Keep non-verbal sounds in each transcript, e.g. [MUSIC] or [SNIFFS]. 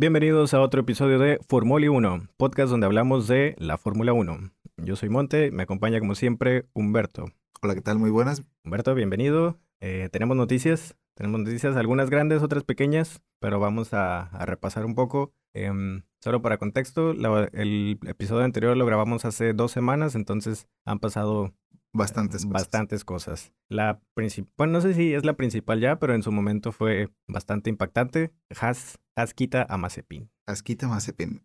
Bienvenidos a otro episodio de Formuli 1, podcast donde hablamos de la Fórmula 1. Yo soy Monte, me acompaña como siempre Humberto. Hola, ¿qué tal? Muy buenas. Humberto, bienvenido. Eh, tenemos noticias, tenemos noticias, algunas grandes, otras pequeñas, pero vamos a, a repasar un poco. Em, solo para contexto, la- el episodio anterior lo grabamos hace dos semanas, entonces han pasado Bastantes cosas. bastantes cosas. La principal, bueno, no sé si es la principal ya, pero en su momento fue bastante impactante. Haas, Haas quita a Mazepin.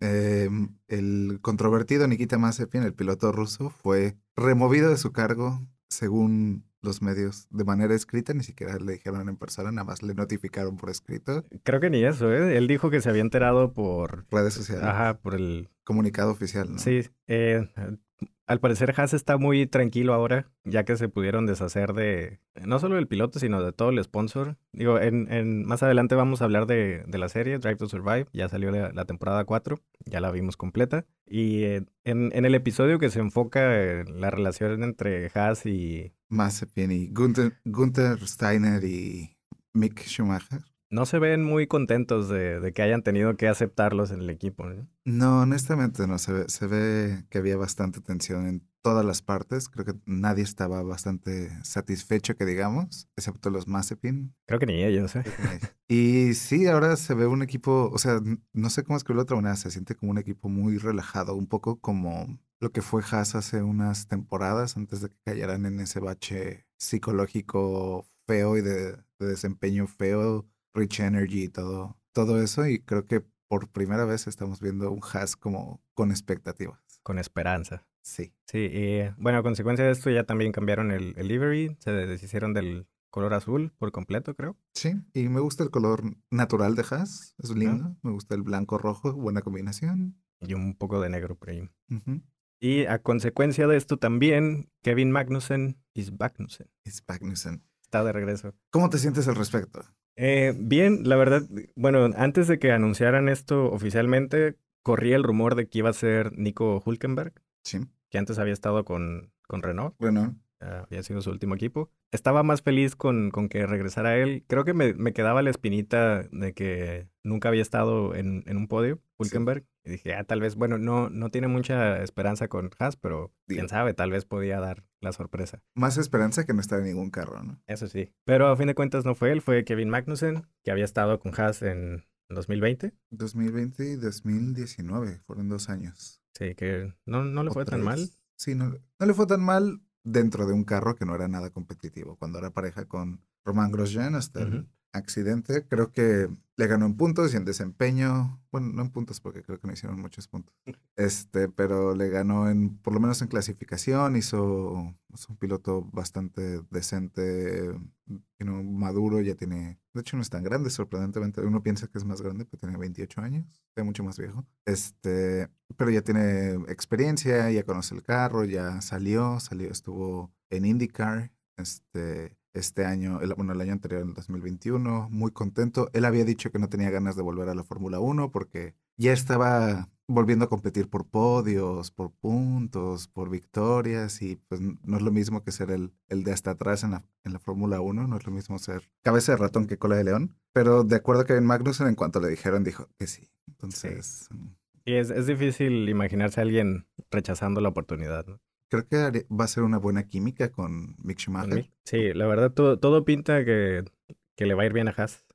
Eh, el controvertido Nikita Mazepin, el piloto ruso, fue removido de su cargo según los medios de manera escrita, ni siquiera le dijeron en persona, nada más le notificaron por escrito, Creo que ni eso, ¿eh? Él dijo que se había enterado por, redes sociales, ajá, por el, comunicado oficial, ¿no? sí, eh, al parecer Haas está muy tranquilo ahora, ya que se pudieron deshacer de, no solo del piloto, sino de todo el sponsor. Digo, en, más adelante vamos a hablar de, la serie Drive to Survive, ya salió la, temporada 4, ya la vimos completa. Y eh, en, en el episodio que se enfoca en la relación entre Haas y, Mazepin y Gunther, Gunther Steiner y Mick Schumacher. No se ven muy contentos de, de que hayan tenido que aceptarlos en el equipo. ¿no? No, honestamente no, se ve, se ve que había bastante tensión en todas las partes. Creo que nadie estaba bastante satisfecho, que digamos, excepto los Mazepin. Creo que ni ellos, ¿eh? Y sí, ahora se ve un equipo, o sea, no sé cómo escribirlo de otra manera, se siente como un equipo muy relajado, un poco como lo que fue Haas hace unas temporadas antes de que cayeran en ese bache psicológico feo y de, de desempeño feo, rich energy y todo, todo eso. Y creo que por primera vez estamos viendo un Haas como con expectativas. Con esperanza. Sí. Sí, y bueno, a consecuencia de esto ya también cambiaron el, el livery, se deshicieron del color azul por completo, creo. Sí, y me gusta el color natural de Haas, es lindo. Me gusta el blanco rojo, buena combinación. Y un poco de negro por ahí. Y a consecuencia de esto también, Kevin Magnussen is Magnussen. Es Magnussen. Está de regreso. ¿Cómo te sientes al respecto? Eh, bien, la verdad, bueno, antes de que anunciaran esto oficialmente, corría el rumor de que iba a ser Nico Hulkenberg, Sí. que antes había estado con, con Renault. Ah, había sido su último equipo. Estaba más feliz con, con que regresara él. Creo que me, me quedaba la espinita de que nunca había estado en, en un podio, Hulkenberg. Y dije, ah, tal vez, bueno, no, no tiene mucha esperanza con Haas, pero quién Digo. sabe, tal vez podía dar la sorpresa. más esperanza que no estar en ningún carro, ¿no? Eso sí. Pero a fin de cuentas no fue él, fue Kevin Magnussen, que había estado con Haas en 2020. 2020 y 2019, fueron dos años. Sí, que no, no le fue tan mal. Sí, no, no le fue tan mal dentro de un carro que no era nada competitivo. Cuando era pareja con Román Grosjean hasta Ujú. el accidente, creo que le ganó en puntos y en desempeño. Bueno, no en puntos porque creo que no hicieron muchos puntos. [LAUGHS] Este, pero le ganó en, por lo menos en clasificación, hizo, es un piloto bastante decente, you know, maduro, ya tiene, de hecho no es tan grande, sorprendentemente, uno piensa que es más grande, pero tiene 28 años, es mucho más viejo. Este, pero ya tiene experiencia, ya conoce el carro, ya salió, salió, estuvo en IndyCar, este, este año, el, bueno, el año anterior, en el 2021, muy contento. Él había dicho que no tenía ganas de volver a la Fórmula 1 porque ya estaba volviendo a competir por podios, por puntos, por victorias y pues no es lo mismo que ser el, el de hasta atrás en la, en la Fórmula 1, no es lo mismo ser cabeza de ratón que cola de león, pero de acuerdo a Kevin Magnussen, en cuanto le dijeron, dijo que sí. Entonces, mm, Y es, es difícil imaginarse a alguien rechazando la oportunidad, ¿no? Creo que va a ser una buena química con Mick Schumacher. Sí, la verdad, todo, todo pinta que, que le va a ir bien a Haas.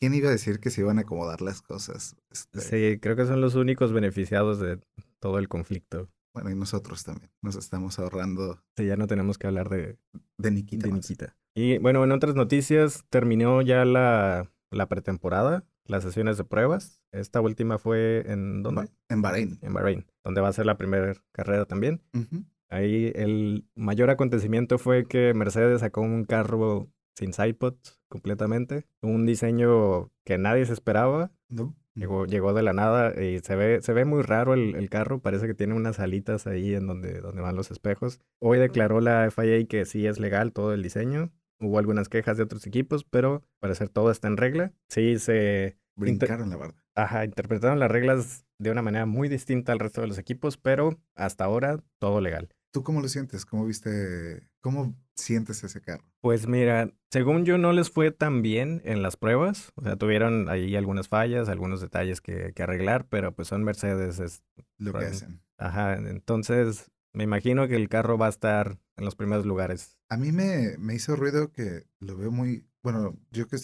¿Quién iba a decir que se iban a acomodar las cosas? Este, Sí, creo que son los únicos beneficiados de todo el conflicto. Bueno, y nosotros también. Nos estamos ahorrando Sí, ya no tenemos que hablar de, de Nikita. de más. Nikita. Y bueno, en otras noticias, terminó ya la, la pretemporada, las sesiones de pruebas. Esta última fue en ¿dónde? En Bahrein. En Bahrein, donde va a ser la primera carrera también. Ujú. Ahí el mayor acontecimiento fue que Mercedes sacó un carro sin sidepods completamente, un diseño que nadie se esperaba, ¿No? llegó, llegó de la nada y se ve, se ve muy raro el, el carro, parece que tiene unas alitas ahí en donde, donde van los espejos. Hoy declaró la FIA que sí es legal todo el diseño, hubo algunas quejas de otros equipos, pero parecer todo está en regla. Sí, se... Brincaron la barda. Ajá, interpretaron las reglas de una manera muy distinta al resto de los equipos, pero hasta ahora todo legal. ¿Tú cómo lo sientes? ¿Cómo viste, cómo sientes ese carro? Pues mira, según yo no les fue tan bien en las pruebas, o sea, tuvieron ahí algunas fallas, algunos detalles que, que arreglar, pero pues son Mercedes. Es, lo que hacen. Ajá, entonces me imagino que el carro va a estar en los primeros lugares. A mí me, me hizo ruido que lo veo muy, bueno, yo que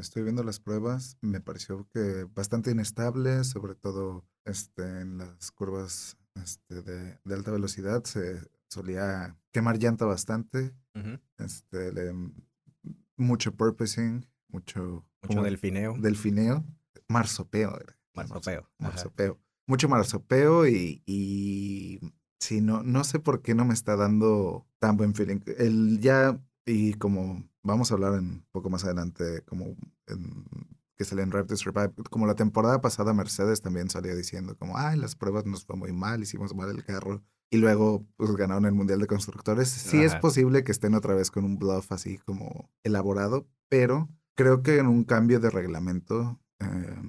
estoy viendo las pruebas, me pareció que bastante inestable, sobre todo este, en las curvas este, de, de alta velocidad, se solía quemar llanta bastante, este, mucho purposing, mucho... Mucho delfineo. Delfineo, marsopeo. Marsopeo. Marsopeo. Mucho marsopeo y, y sí, no, no sé por qué no me está dando tan buen feeling. El ya, y como vamos a hablar un poco más adelante, como que sale en Drive to Survive, como la temporada pasada Mercedes también salía diciendo como, ay, las pruebas nos fue muy mal, hicimos mal el carro y luego pues ganaron el Mundial de Constructores. Sí es posible que estén otra vez con un bluff así como elaborado, pero creo que en un cambio de reglamento eh,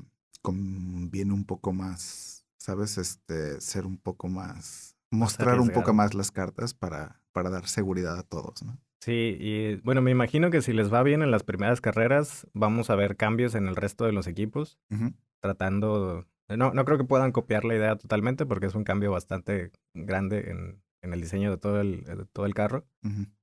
conviene un poco más, ¿sabes? Este, ser un poco más, mostrar un poco más las cartas para, para dar seguridad a todos, ¿no? Sí, y bueno, me imagino que si les va bien en las primeras carreras, vamos a ver cambios en el resto de los equipos, tratando no, no creo que puedan copiar la idea totalmente porque es un cambio bastante grande en, en el diseño de todo el, de todo el carro,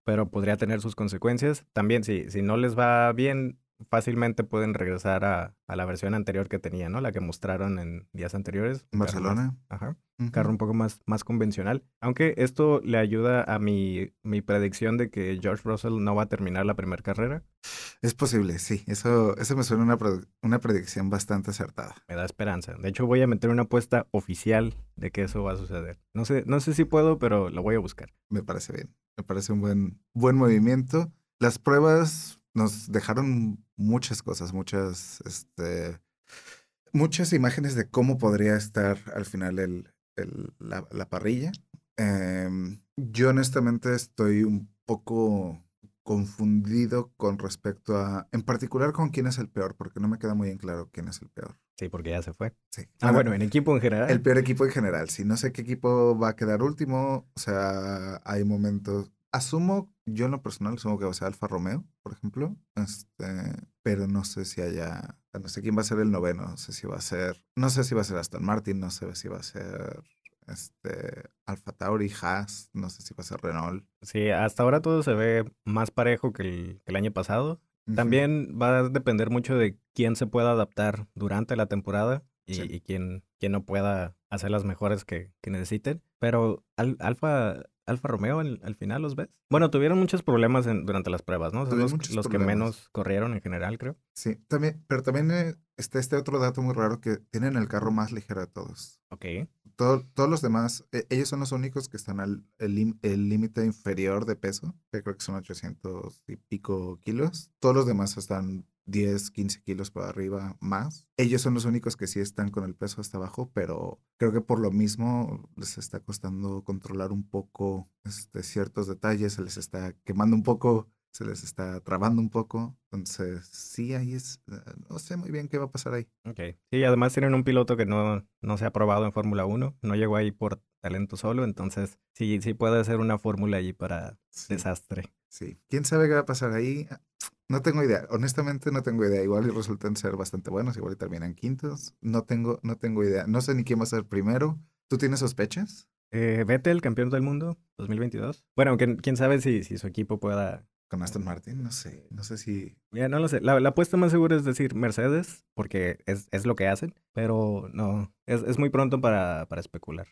pero podría tener sus consecuencias. También si, si no les va bien, fácilmente pueden regresar a, a, la versión anterior que tenía, ¿no? La que mostraron en días anteriores. Barcelona. ajá. Carro un poco más, más convencional. Aunque esto le ayuda a mi, mi predicción de que George Russell no va a terminar la primera carrera. Es posible, sí. Eso, eso me suena una, una predicción bastante acertada. Me da esperanza. De hecho, voy a meter una apuesta oficial de que eso va a suceder. No sé, no sé si puedo, pero lo voy a buscar. Me parece bien. Me parece un buen, buen movimiento. Las pruebas nos dejaron muchas cosas, muchas, este, muchas imágenes de cómo podría estar al final el, el la, la, parrilla. Eh, yo honestamente estoy un poco confundido con respecto a, en particular con quién es el peor, porque no me queda muy en claro quién es el peor. Sí, porque ya se fue. Sí. Ah, bueno, en equipo en general. El peor equipo en general. Si no sé qué equipo va a quedar último, o sea, hay momentos, Asumo, yo en lo personal, asumo que va a ser Alfa Romeo, por ejemplo. Este, pero no sé si haya. No sé quién va a ser el noveno. No sé si va a ser. No sé si va a ser Aston Martin. No sé si va a ser. Este. Alfa Tauri, Haas. No sé si va a ser Renault. Sí, hasta ahora todo se ve más parejo que el, el año pasado. También va a depender mucho de quién se pueda adaptar durante la temporada y, sí. y quién, quién, no pueda hacer las mejores que, que necesiten. Pero al, Alfa Alfa Romeo al, al, final los ves? Bueno, tuvieron muchos problemas en, durante las pruebas, ¿no? Son los, los que menos corrieron en general, creo. Sí, también, pero también eh, está este otro dato muy raro que tienen el carro más ligero de todos. Ok. Todo, todos los demás, eh, ellos son los únicos que están al el límite inferior de peso, que creo que son 800 y pico kilos. Todos los demás están 10, 15 kilos para arriba más. Ellos son los únicos que sí están con el peso hasta abajo, pero creo que por lo mismo les está costando controlar un poco este, ciertos detalles, se les está quemando un poco, se les está trabando un poco. Entonces, sí, ahí es, eh, no sé muy bien qué va a pasar ahí. Ok. Sí, además tienen un piloto que no, no se ha probado en Fórmula 1, no llegó ahí por talento solo, entonces sí, sí puede ser una fórmula allí para sí. desastre. Sí, quién sabe qué va a pasar ahí. No tengo idea, honestamente no tengo idea. Igual y resultan ser bastante buenos, igual y terminan quintos. No tengo, no tengo idea. No sé ni quién va a ser primero. ¿Tú tienes sospechas? Eh, Vettel, campeón del mundo 2022. Bueno, aunque quién sabe si, si su equipo pueda... Con Aston Martin, no sé. No sé si... Ya, no lo sé. La, la apuesta más segura es decir Mercedes, porque es, es lo que hacen, pero no, es, es muy pronto para, para especular.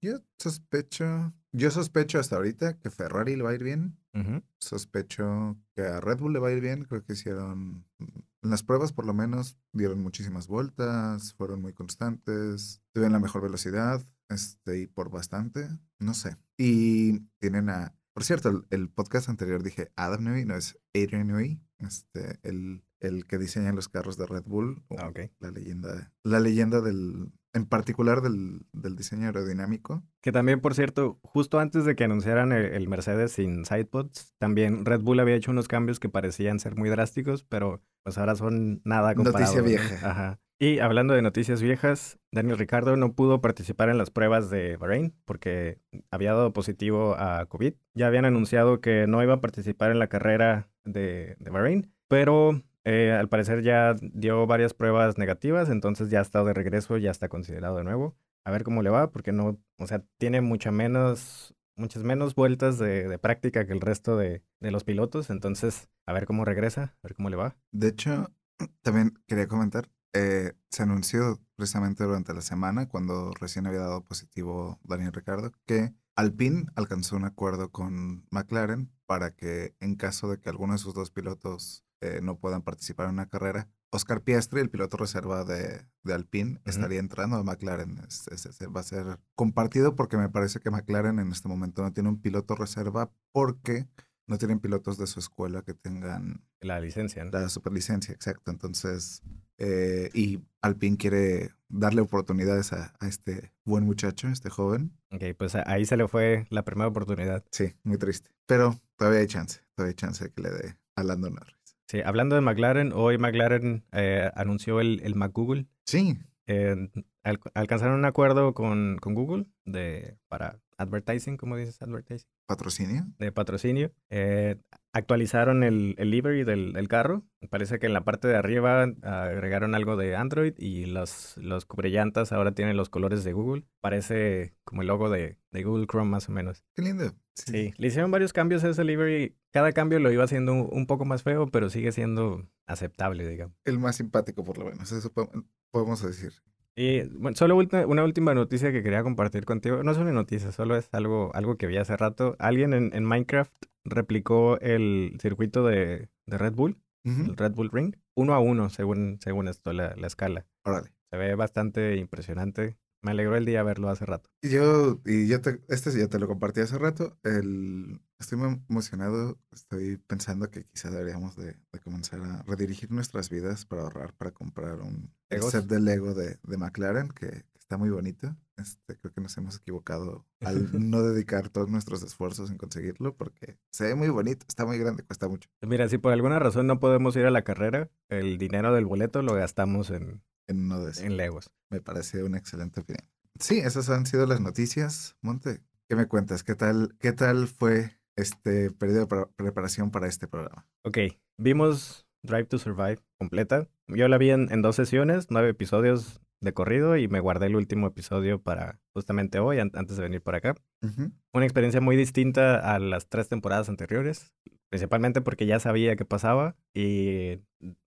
Yo sospecho, yo sospecho hasta ahorita que Ferrari le va a ir bien. Uh -huh. Sospecho que a Red Bull le va a ir bien. Creo que hicieron, en las pruebas por lo menos, dieron muchísimas vueltas, fueron muy constantes, tuvieron la mejor velocidad, este, y por bastante, no sé. Y tienen a, por cierto, el, el podcast anterior dije Adam Newey, no es Adrian Newey, este, el, el que diseña los carros de Red Bull. Ah, okay. La leyenda, la leyenda del, en particular del, del, diseño aerodinámico. Que también, por cierto, justo antes de que anunciaran el, el, Mercedes sin sidepods, también Red Bull había hecho unos cambios que parecían ser muy drásticos, pero pues ahora son nada comparados. Noticia vieja. ¿no? Ajá. Y hablando de noticias viejas, Daniel Ricardo no pudo participar en las pruebas de Bahrein porque había dado positivo a COVID. Ya habían anunciado que no iba a participar en la carrera de, de Bahrein, pero eh, al parecer ya dio varias pruebas negativas, entonces ya ha estado de regreso, ya está considerado de nuevo. A ver cómo le va, porque no, o sea, tiene mucha menos, muchas menos vueltas de, práctica que el resto de, de los pilotos, entonces a ver cómo regresa, a ver cómo le va. De hecho, [CLEARS THROAT] también quería comentar, eh, se anunció precisamente durante la semana, cuando recién había dado positivo Daniel Ricardo, que Alpine alcanzó un acuerdo con McLaren para que en caso de que alguno de sus dos pilotos eh, no puedan participar en una carrera, Oscar Piastri, el piloto reserva de, de Alpine, estaría entrando a McLaren. Es, es- es- va a ser compartido porque me parece que McLaren en este momento no tiene un piloto reserva porque no tienen pilotos de su escuela que tengan La licencia, ¿no? la superlicencia, exacto. Entonces, eh, y Alpine quiere darle oportunidades a, a este buen muchacho, este joven. Ok, pues ahí se le fue la primera oportunidad. Sí, muy triste. Pero todavía hay chance, todavía hay chance de que le dé a Lando Norris. Sí, hablando de McLaren, hoy McLaren eh, anunció el, el McGoogle. Sí, Eh, al- alcanzaron un acuerdo con, con Google de, para advertising, ¿cómo dices advertising? patrocinio. De patrocinio. Eh, actualizaron el, el livery del, del carro. Parece que en la parte de arriba agregaron algo de Android y los, los cubrellantas ahora tienen los colores de Google. Parece como el logo de, de Google Chrome más o menos. Qué lindo. Sí, le hicieron varios cambios a ese livery. Cada cambio lo iba haciendo un, un poco más feo, pero sigue siendo aceptable, digamos. El más simpático, por lo menos. Eso po- podemos decir. Y bueno, solo una última noticia que quería compartir contigo. No es una noticia, solo es algo, algo que vi hace rato. Alguien en, en Minecraft replicó el circuito de, de Red Bull, el Red Bull Ring, uno a uno, según, según esto, la, la escala. Órale. Se ve bastante impresionante. Me alegró el día verlo hace rato. Yo, y yo te, este ya te lo compartí hace rato. El, estoy muy emocionado. Estoy pensando que quizá deberíamos de, de comenzar a redirigir nuestras vidas para ahorrar para comprar un set de Lego de, de McLaren, que, que está muy bonito. Este, creo que nos hemos equivocado al [LAUGHS] no dedicar todos nuestros esfuerzos en conseguirlo, porque se ve muy bonito, está muy grande, cuesta mucho. Mira, si por alguna razón no podemos ir a la carrera, el dinero del boleto lo gastamos en, En uno de esos. en Legos. Me parece una excelente opinión. Sí, esas han sido las noticias. Monte, ¿qué me cuentas? ¿Qué tal, qué tal fue este periodo de pre- preparación para este programa? Ok, vimos Drive to Survive completa. Yo la vi en, en dos sesiones, nueve episodios de corrido y me guardé el último episodio para justamente hoy, an- antes de venir por acá. Ujú. Una experiencia muy distinta a las tres temporadas anteriores, principalmente porque ya sabía qué pasaba y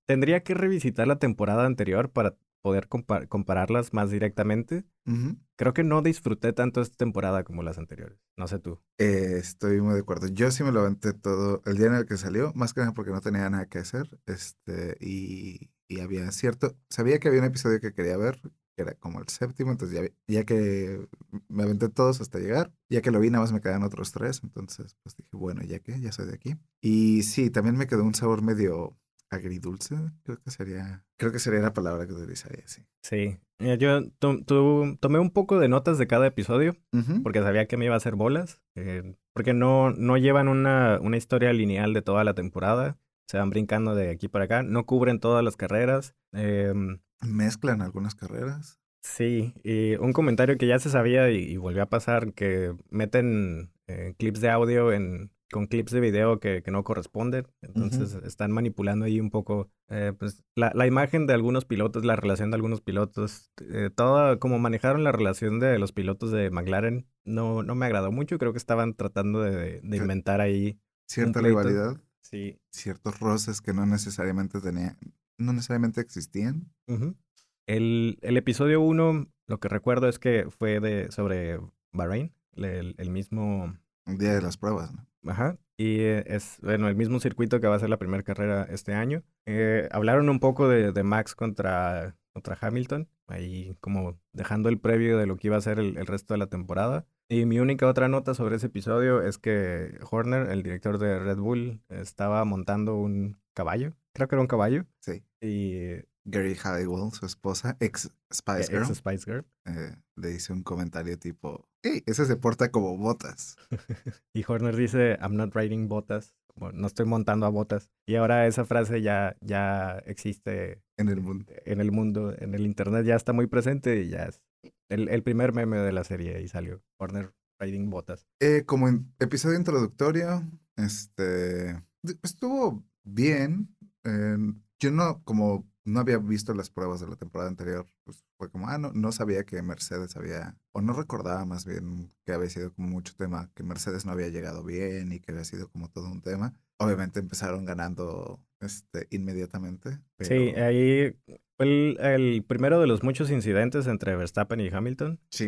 tendría que revisitar la temporada anterior para poder compa- compararlas más directamente. Creo que no disfruté tanto esta temporada como las anteriores. No sé tú. Eh, estoy muy de acuerdo. Yo sí me lo aventé todo el día en el que salió, más que nada porque no tenía nada que hacer. Este, y, y había cierto, sabía que había un episodio que quería ver, que era como el séptimo, entonces ya, ya que me aventé todos hasta llegar, ya que lo vi, nada más me quedan otros tres, entonces pues dije, bueno, ya que, ya soy de aquí. Y sí, también me quedó un sabor medio agridulce, creo que sería, creo que sería la palabra que utilizaría, sí. Sí, Mira, yo to- to- tomé un poco de notas de cada episodio porque sabía que me iba a hacer bolas, eh, porque no, no llevan una, una historia lineal de toda la temporada, se van brincando de aquí para acá, no cubren todas las carreras. em, Mezclan algunas carreras. sí, y un comentario que ya se sabía y, y volvió a pasar, que meten eh, clips de audio en, con clips de video que, que no corresponden, entonces están manipulando ahí un poco eh, pues, la, la imagen de algunos pilotos, la relación de algunos pilotos, eh, todo como manejaron la relación de los pilotos de McLaren, no, no me agradó mucho, creo que estaban tratando de, de inventar ahí. Cierta rivalidad. Sí. ciertos roces que no necesariamente tenían, no necesariamente existían. El, el episodio 1, lo que recuerdo es que fue de sobre Bahrein, el, el mismo día de las pruebas, ¿no? Ajá. Y es, bueno, el mismo circuito que va a ser la primera carrera este año. Eh, hablaron un poco de, de Max contra, contra Hamilton, ahí como dejando el previo de lo que iba a ser el, el resto de la temporada. Y mi única otra nota sobre ese episodio es que Horner, el director de Red Bull, estaba montando un caballo. Creo que era un caballo. Sí. Y Gary Halliwell, su esposa, ex Spice Girl, ex Spice Girl. eh, le hizo un comentario tipo, hey, ese se porta como botas. [LAUGHS] Y Horner dice, I'm not riding botas. no estoy montando a botas. Y ahora esa frase ya, ya existe en el mundo. En el mundo, en el internet ya está muy presente y ya es el, el primer meme de la serie y salió. Warner Riding Botas. Eh, como en episodio introductorio, este estuvo bien. Yo no, como no había visto las pruebas de la temporada anterior, pues fue como, ah, no, no sabía que Mercedes había, o no recordaba más bien que había sido como mucho tema, que Mercedes no había llegado bien y que había sido como todo un tema. Obviamente empezaron ganando este, inmediatamente. Sí, ahí fue el, primero de los muchos incidentes entre Verstappen y Hamilton. Sí.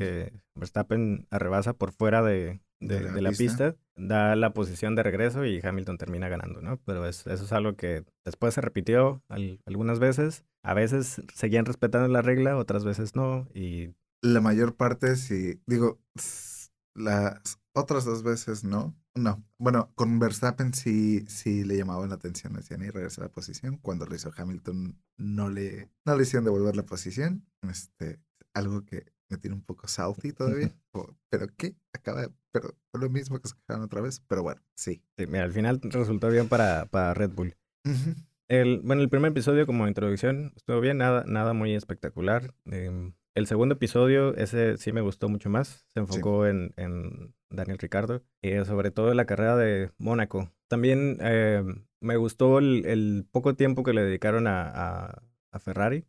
Verstappen arrebasa por fuera de, de, la, pista. da la posición de regreso y Hamilton termina ganando, ¿no? Pero eso es algo que después se repitió algunas veces. A veces seguían respetando la regla, otras veces no. Y la mayor parte sí, digo, las otras dos veces no. No. Bueno, con Verstappen sí, sí le llamaban la atención, decían y regresa a la posición. Cuando lo hizo Hamilton, no le, no le hicieron devolver la posición. Este, algo que me tiene un poco salty todavía. pero qué, acaba, pero fue lo mismo que se quedaron otra vez. Pero bueno, sí. sí mira, al final resultó bien para, para Red Bull. el, bueno, el primer episodio como introducción estuvo bien, nada, nada muy espectacular. Em, el segundo episodio, ese sí me gustó mucho más. Se enfocó en, en, Daniel Ricardo, y eh, sobre todo en la carrera de Mónaco. También eh, me gustó el, el, poco tiempo que le dedicaron a, a, Ferrari.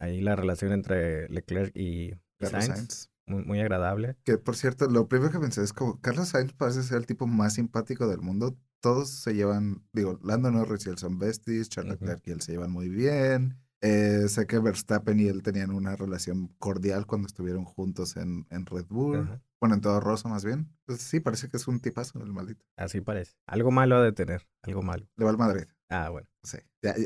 Ahí la relación entre Leclerc y, Sainz. Muy, muy, agradable. Que por cierto, lo primero que pensé es como Carlos Sainz parece ser el tipo más simpático del mundo. Todos se llevan, digo, Lando Norris y el son besties, Charles Leclerc y él se llevan muy bien. Eh, sé que Verstappen y él tenían una relación cordial cuando estuvieron juntos en, en Red Bull. Bueno, en todo Rosa más bien. Entonces sí, parece que es un tipazo el maldito. Así parece. Algo malo ha de tener, algo malo. Le va al Madrid. Ah, bueno. Sí,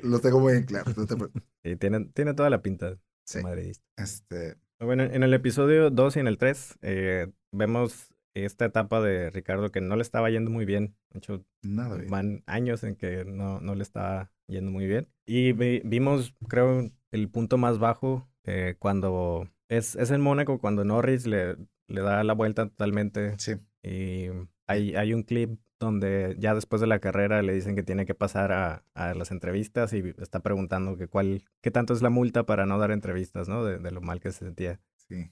lo tengo muy en claro. [LAUGHS] sí, tiene, tiene toda la pinta de sí. madridista. Este... Bueno, en el episodio 2 y en el 3 eh, vemos esta etapa de Ricardo que no le estaba yendo muy bien. De hecho, Nada van años en que no, no le estaba yendo muy bien. Y vimos, creo, el punto más bajo eh, cuando es, es en Mónaco, cuando Norris le, le da la vuelta totalmente. Sí. Y hay, hay un clip donde ya después de la carrera le dicen que tiene que pasar a, a, las entrevistas y está preguntando que cuál, qué tanto es la multa para no dar entrevistas, ¿no? De, de lo mal que se sentía. Sí.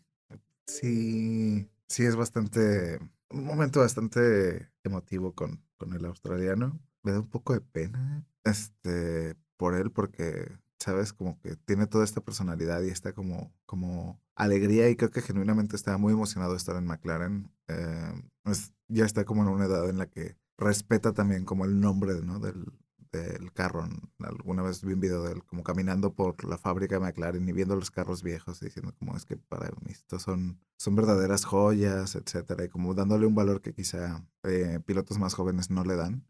Sí, sí es bastante, un momento bastante emotivo con, con el australiano. Me da un poco de pena, este, por él porque ¿sabes? Como que tiene toda esta personalidad y esta como, como alegría y creo que genuinamente estaba muy emocionado de estar en McLaren. Eh, ya está como en una edad en la que respeta también como el nombre, ¿no? Del, del carro. Alguna vez vi un video de él como caminando por la fábrica de McLaren y viendo los carros viejos y diciendo como es que para mí estos son, son verdaderas joyas, etcétera, y como dándole un valor que quizá eh, pilotos más jóvenes no le dan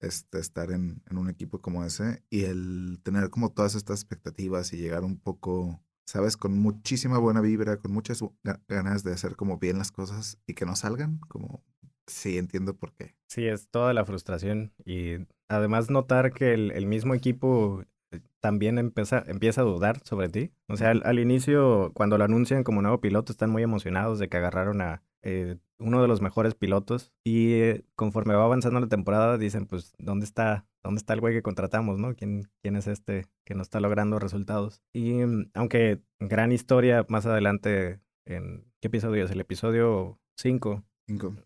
este, estar en, en, un equipo como ese y el tener como todas estas expectativas y llegar un poco, sabes, con muchísima buena vibra, con muchas ganas de hacer como bien las cosas y que no salgan, como sí entiendo por qué. Sí, es toda la frustración y además notar que el, el mismo equipo eh, también empieza, empieza a dudar sobre ti. O sea, al, al, inicio, cuando lo anuncian como nuevo piloto, están muy emocionados de que agarraron a eh, uno de los mejores pilotos. Y eh, conforme va avanzando la temporada, dicen, pues, ¿dónde está, dónde está el güey que contratamos, no? ¿Quién, quién es este que no está logrando resultados? Y mm, aunque gran historia más adelante, ¿en qué episodio es? El episodio 5,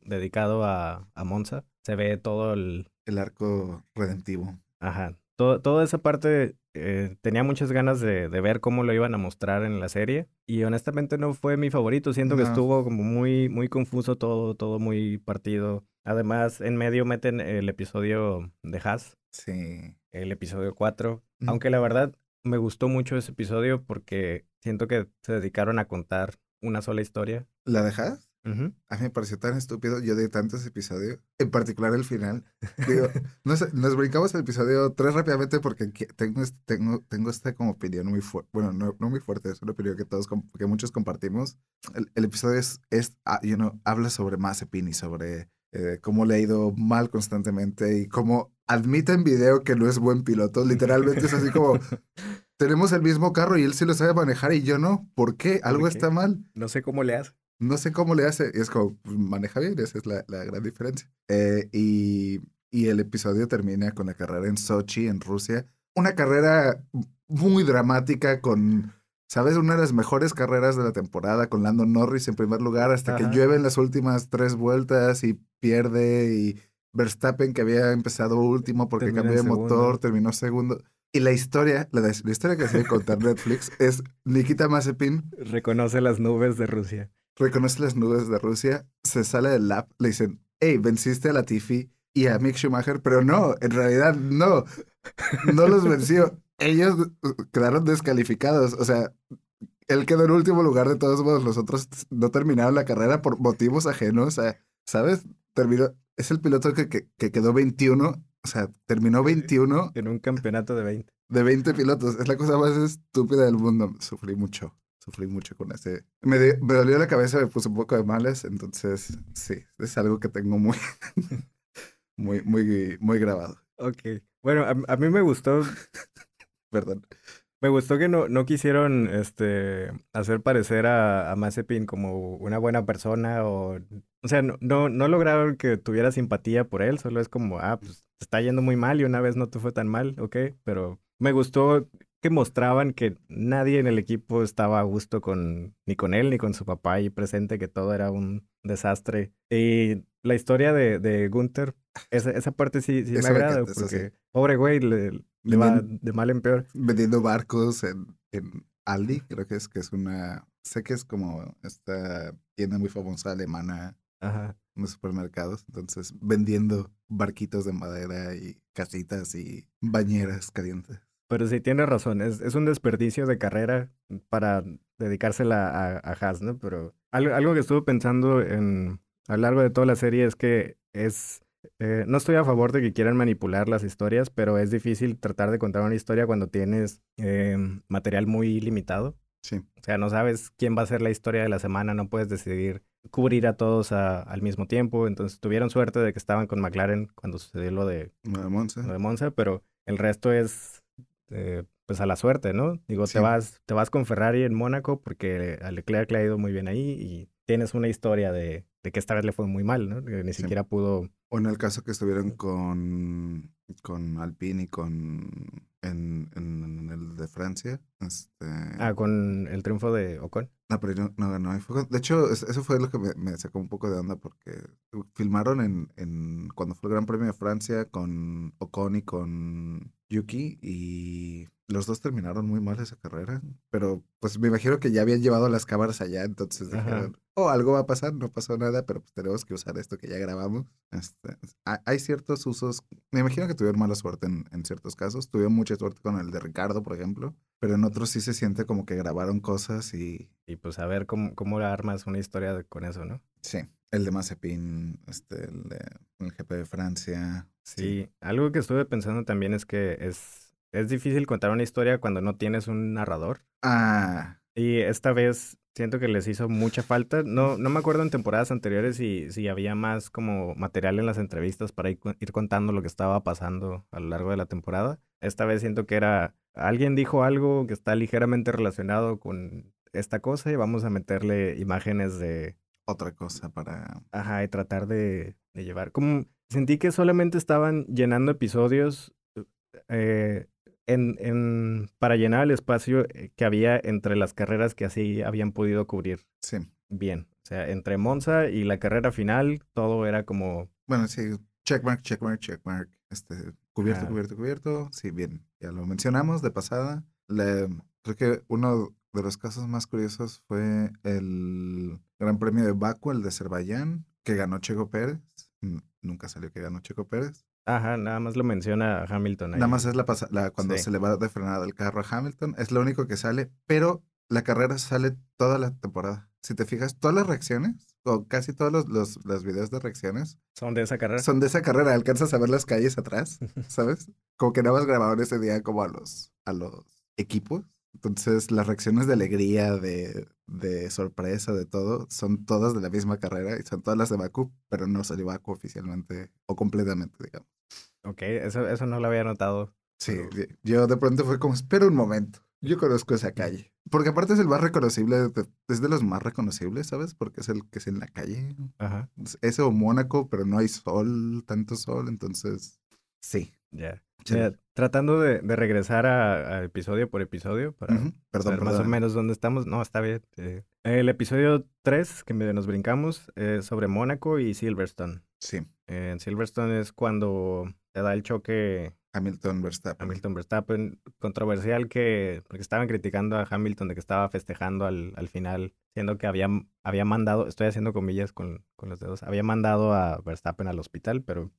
dedicado a, a Monza, se ve todo el... El arco redentivo. Ajá. Todo, toda esa parte eh, tenía muchas ganas de, de, ver cómo lo iban a mostrar en la serie y honestamente no fue mi favorito. Siento que estuvo como muy, muy confuso todo, todo muy partido. Además, en medio meten el episodio de Haas. Sí. El episodio 4. Aunque la verdad me gustó mucho ese episodio porque siento que se dedicaron a contar una sola historia. ¿La de Haas? A mí me pareció tan estúpido. Yo de tantos episodios, en particular el final. Digo, [LAUGHS] nos, nos brincamos el episodio tres rápidamente porque tengo, tengo, tengo esta como opinión muy fuerte. Bueno, no, no, muy fuerte, es una opinión que todos, que muchos compartimos. El, el episodio es, es ah, you know, habla sobre Mazepin y sobre eh, cómo le ha ido mal constantemente y cómo admite en video que no es buen piloto. Literalmente es así como. [LAUGHS] Tenemos el mismo carro y él sí lo sabe manejar y yo no. ¿Por qué? Algo está mal. No sé cómo le hace. No sé cómo le hace, es como pues, maneja bien, esa es la, la gran diferencia. Eh, y y el episodio termina con la carrera en Sochi, en Rusia. Una carrera muy dramática con, ¿sabes? Una de las mejores carreras de la temporada con Lando Norris en primer lugar hasta que llueve en las últimas tres vueltas y pierde y Verstappen que había empezado último porque cambió de motor, terminó segundo. Y la historia, la, la historia que se contar Netflix es Nikita Mazepin. Reconoce las nubes de Rusia. Reconoce las nubes de Rusia, se sale del lap, le dicen, hey, venciste a la Tiffy y a Mick Schumacher, pero no, en realidad no, no los venció. Ellos uh, quedaron descalificados, o sea, él quedó en último lugar de todos modos, los otros no terminaron la carrera por motivos ajenos, o ¿sabes? Terminó, es el piloto que, que, quedó 21, o sea, terminó 21. En un campeonato de 20. De 20 pilotos, es la cosa más estúpida del mundo, sufrí mucho sufrí mucho con ese. Me, me, dolió la cabeza, me puse un poco de males, entonces sí, es algo que tengo muy, [LAUGHS] muy, muy, muy grabado. Ok. Bueno, a, mí me gustó. [LAUGHS] Perdón. Me gustó que no, no quisieron este, hacer parecer a, a Mazepin como una buena persona o... O sea, no, no, no lograron que tuviera simpatía por él, solo es como, ah, pues te está yendo muy mal y una vez no te fue tan mal, ok, pero me gustó que mostraban que nadie en el equipo estaba a gusto con ni con él ni con su papá ahí presente, que todo era un desastre. Y la historia de, de Gunther, esa, esa parte sí, sí me agrada, porque pobre güey, le, va de mal en peor. Vendiendo barcos en, en Aldi, creo que es que es una, sé que es como esta tienda muy famosa alemana. Ajá. En los supermercados, entonces vendiendo barquitos de madera y casitas y bañeras calientes. Pero sí, tiene razón, es, es un desperdicio de carrera para dedicársela a, a Haas, ¿no? Pero algo, algo que estuve pensando en, a lo largo de toda la serie es que es... Eh, no estoy a favor de que quieran manipular las historias, pero es difícil tratar de contar una historia cuando tienes eh, material muy limitado. Sí. O sea, no sabes quién va a ser la historia de la semana, no puedes decidir cubrir a todos al mismo tiempo. Entonces tuvieron suerte de que estaban con McLaren cuando sucedió lo de, lo de Monza. Lo de Monza, pero el resto es este, pues a la suerte, ¿no? Digo, te, vas, te vas con Ferrari en Mónaco porque a Leclerc le ha ido muy bien ahí y tienes una historia de, de que esta vez le fue muy mal, ¿no? Que ni siquiera pudo... O en el caso que estuvieron con, con Alpine y con... En, en, el de Francia. Este... Ah, con el triunfo de Ocon. No, pero no, no ganó. De hecho, eso fue lo que me, me, sacó un poco de onda porque filmaron en, en cuando fue el Gran Premio de Francia con Ocon y con Yuki y los dos terminaron muy mal esa carrera, pero pues me imagino que ya habían llevado las cámaras allá, entonces dijeron, oh, algo va a pasar, no pasó nada, pero pues tenemos que usar esto que ya grabamos. Este, hay ciertos usos, me imagino que tuvieron mala suerte en, en, ciertos casos, tuvieron mucha suerte con el de Ricardo, por ejemplo, pero en otros sí se siente como que grabaron cosas y... Y pues a ver cómo, cómo armas una historia con eso, ¿no? Sí, el de Mazepin, este, el de el GP de Francia. Sí. algo que estuve pensando también es que es, es difícil contar una historia cuando no tienes un narrador. Ah. Y esta vez siento que les hizo mucha falta. No, no me acuerdo en temporadas anteriores si, si había más como material en las entrevistas para ir, ir contando lo que estaba pasando a lo largo de la temporada. Esta vez siento que era alguien dijo algo que está ligeramente relacionado con esta cosa y vamos a meterle imágenes de otra cosa para... Ajá, y tratar de, de llevar. Como sentí que solamente estaban llenando episodios eh, en, en, para llenar el espacio eh, que había entre las carreras que así habían podido cubrir. Sí. Bien. O sea, entre Monza y la carrera final, todo era como... Bueno, sí, checkmark, checkmark, checkmark. Este, cubierto, cubierto, cubierto. Sí, bien. Ya lo mencionamos de pasada. Le, creo que uno de los casos más curiosos fue el Gran Premio de Baku, el de Azerbaiyán, que ganó Checo Pérez. Nunca salió que ganó Checo Pérez. Ajá, nada más lo menciona Hamilton. Nada más es la, la cuando se le va de frenada el carro a Hamilton. Es lo único que sale, pero la carrera sale toda la temporada. Si te fijas, todas las reacciones, o casi todos los, los, los, videos de reacciones. Son de esa carrera. Son de esa carrera. Alcanzas a ver las calles atrás, [LAUGHS] ¿sabes? Como que nada más grabaron ese día como a los, a los equipos. Entonces, las reacciones de alegría, de, de sorpresa, de todo, son todas de la misma carrera y son todas las de Baku, pero no salió Baku oficialmente o completamente, digamos. Ok, eso, eso no lo había notado. Sí, yo de pronto fue como, espera un momento. Yo conozco esa calle. Porque aparte es el más reconocible, es de los más reconocibles, ¿sabes? Porque es el que es en la calle. Ajá, Es- Ese o Mónaco, pero no hay sol, tanto sol, entonces sí. ya. Sí. Mira, tratando de, de regresar a, a episodio por episodio para Ujú. Perdón, saber más o menos dónde estamos. No, está bien. eh. El episodio 3, que nos brincamos, es sobre Mónaco y Silverstone. Sí, En Silverstone es cuando se da el choque Hamilton Verstappen. Hamilton Verstappen, controversial que, porque estaban criticando a Hamilton de que estaba festejando al, al final, siendo que había, había mandado, estoy haciendo comillas con, con los dedos, había mandado a Verstappen al hospital, pero...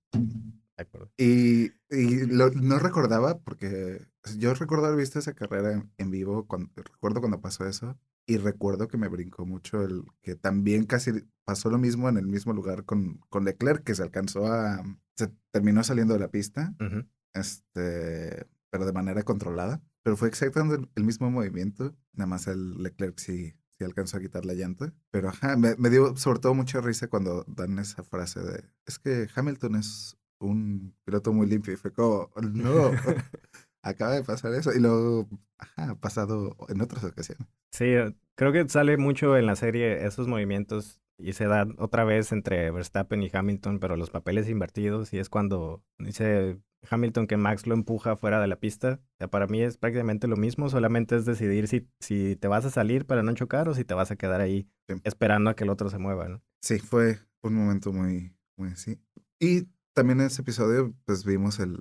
Y, y lo- no recordaba, porque yo recuerdo haber visto esa carrera en, en vivo, cuando, recuerdo cuando pasó eso, y recuerdo que me brincó mucho el que también casi pasó lo mismo en el mismo lugar con, con Leclerc, que se alcanzó a, se terminó saliendo de la pista, Ujú. este, pero de manera controlada, pero fue exactamente el, mismo movimiento, nada más el Leclerc sí, sí alcanzó a quitar la llanta, pero ajá, me, me dio sobre todo mucha risa cuando dan esa frase de, es que Hamilton es un piloto muy limpio y fue como, no, [LAUGHS] [LAUGHS] acaba de pasar eso y luego, ajá, ha pasado en otras ocasiones. Sí, eh, creo que sale mucho en la serie esos movimientos y se dan otra vez entre Verstappen y Hamilton, pero los papeles invertidos y es cuando dice Hamilton que Max lo empuja fuera de la pista. O sea, para mí es prácticamente lo mismo, solamente es decidir si, si te vas a salir para no chocar o si te vas a quedar ahí Sí. esperando a que el otro se mueva, ¿no? Sí, fue un momento muy, muy así. Y también en ese episodio, pues vimos el,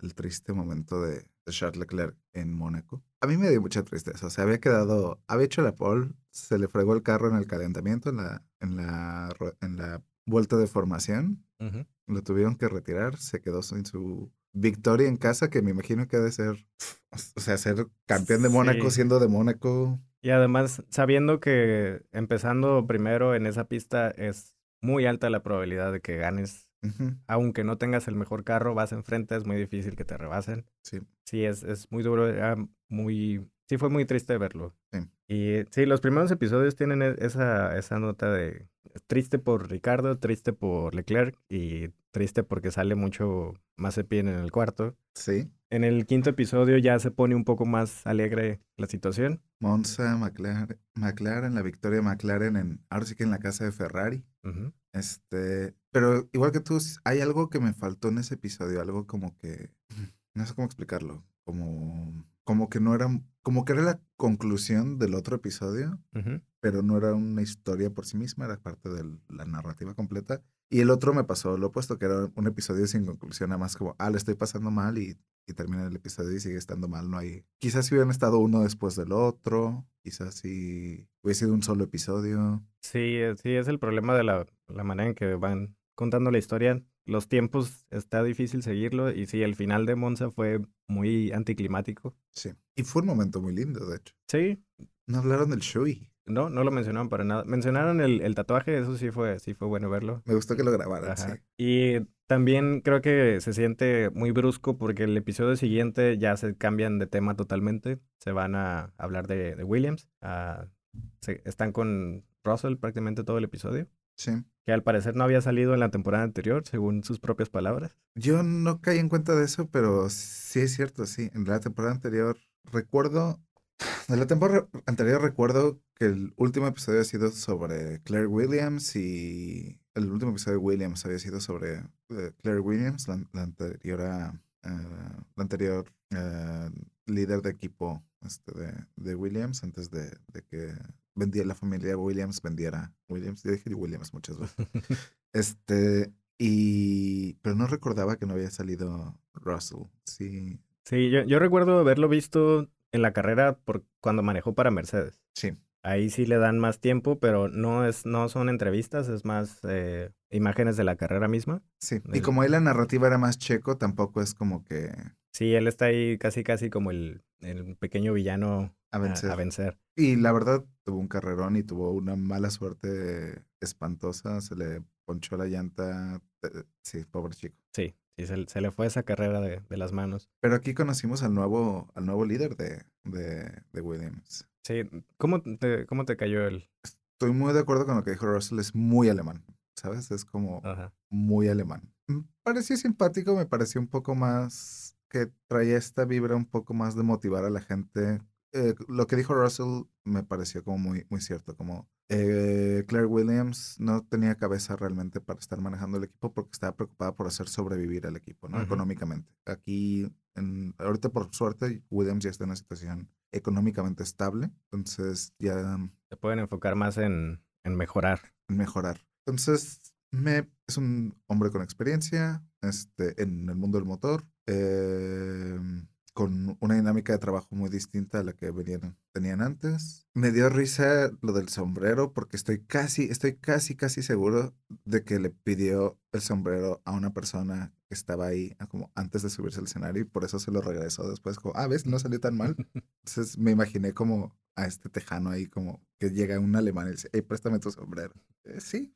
el triste momento de, de Charles Leclerc en Mónaco. A mí me dio mucha tristeza. O sea, había quedado, había hecho la pole, se le fregó el carro en el calentamiento, en la, en la, en la vuelta de formación. Lo tuvieron que retirar, se quedó sin su victoria en casa, que me imagino que ha de ser, [SNIFFS] o sea, ser campeón de Mónaco Sí. siendo de Mónaco. Y además, sabiendo que empezando primero en esa pista es muy alta la probabilidad de que ganes Aunque no tengas el mejor carro, vas enfrente, es muy difícil que te rebasen. Sí, Sí, es, es muy duro, era muy... Sí, fue muy triste verlo. Sí. Y sí, los primeros episodios tienen e- esa, esa nota de triste por Ricardo, triste por Leclerc y triste porque sale mucho Mazepin en el cuarto. sí. En el quinto episodio ya se pone un poco más alegre la situación. Monza, McLaren, McLaren, la victoria de McLaren en, ahora sí que en la casa de Ferrari. Este, pero igual que tú, hay algo que me faltó en ese episodio, algo como que, no sé cómo explicarlo, como, como que no era, como que era la conclusión del otro episodio, pero no era una historia por sí misma, era parte de la narrativa completa. Y el otro me pasó lo opuesto, que era un episodio sin conclusión, nada más como, ah, le estoy pasando mal y, y termina el episodio y sigue estando mal, no hay... Quizás si hubieran estado uno después del otro, quizás si hubiese sido un solo episodio. Sí, eh, sí, es el problema de la, la manera en que van contando la historia. Los tiempos está difícil seguirlo y sí, el final de Monza fue muy anticlimático. Sí. Y fue un momento muy lindo, de hecho. Sí, No hablaron del Shui. No, no lo mencionaron para nada. Mencionaron el, el tatuaje, eso sí fue, sí fue bueno verlo. Me gustó que lo grabaran, Ajá. sí. Y también creo que se siente muy brusco porque el episodio siguiente ya se cambian de tema totalmente. Se van a hablar de, de Williams. ah, se- están con Russell prácticamente todo el episodio. Sí. Que al parecer no había salido en la temporada anterior, según sus propias palabras. Yo no caí en cuenta de eso, pero sí es cierto, sí. En la temporada anterior, recuerdo, de la temporada anterior recuerdo que el último episodio ha sido sobre Claire Williams y el último episodio de Williams había sido sobre eh, Claire Williams, la, la anterior, a, eh, la anterior eh, líder de equipo este, de, de Williams antes de, de que vendía la familia Williams vendiera Williams. Yo dije Williams muchas veces. [LAUGHS] Este, y, pero no recordaba que no había salido Russell. Sí, Sí, yo, yo recuerdo haberlo visto en la carrera por cuando manejó para Mercedes. sí, Ahí sí le dan más tiempo, pero no es, no son entrevistas, es más eh, imágenes de la carrera misma. sí. Y como ahí la narrativa era más checo, tampoco es como que Sí, él está ahí casi casi como el, el pequeño villano a vencer. a vencer. Y la verdad, tuvo un carrerón y tuvo una mala suerte espantosa. Se le ponchó la llanta. eh, Sí, pobre chico. Sí, sí, se, se le fue esa carrera de, de las manos. Pero aquí conocimos al nuevo, al nuevo líder de, de, de Williams. Sí, ¿cómo te, cómo te cayó él? Estoy muy de acuerdo con lo que dijo Russell. Es muy alemán, ¿sabes? Es como... Ajá. muy alemán. Me pareció simpático, me pareció un poco más que traía esta vibra un poco más de motivar a la gente. eh, lo que dijo Russell me pareció como muy, muy cierto, como eh, Claire Williams no tenía cabeza realmente para estar manejando el equipo porque estaba preocupada por hacer sobrevivir al equipo, ¿no? Económicamente. Aquí, en, ahorita por suerte, Williams ya está en una situación económicamente estable, entonces ya Se pueden enfocar más en, en mejorar. mejorar. Entonces, me, es un hombre con experiencia este, en el mundo del motor, eh, con una dinámica de trabajo muy distinta a la que venían, tenían antes. Me dio risa lo del sombrero porque estoy casi, estoy casi, casi seguro de que le pidió el sombrero a una persona que estaba ahí ah, como antes de subirse al escenario y por eso se lo regresó después como, ah, ves, no salió tan mal. [LAUGHS] Entonces me imaginé como a este tejano ahí como que llega un alemán y dice, hey, préstame tu sombrero. Eh, sí,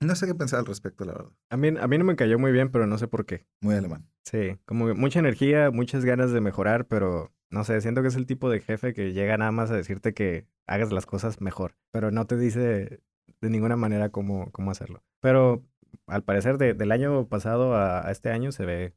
no sé qué pensar al respecto, la verdad. A mí, a mí no me cayó muy bien, pero no sé por qué. Muy alemán. Sí, como mucha energía, muchas ganas de mejorar, pero no sé, siento que es el tipo de jefe que llega nada más a decirte que hagas las cosas mejor, pero no te dice de ninguna manera cómo, cómo hacerlo. Pero al parecer de- del año pasado a, a este año se ve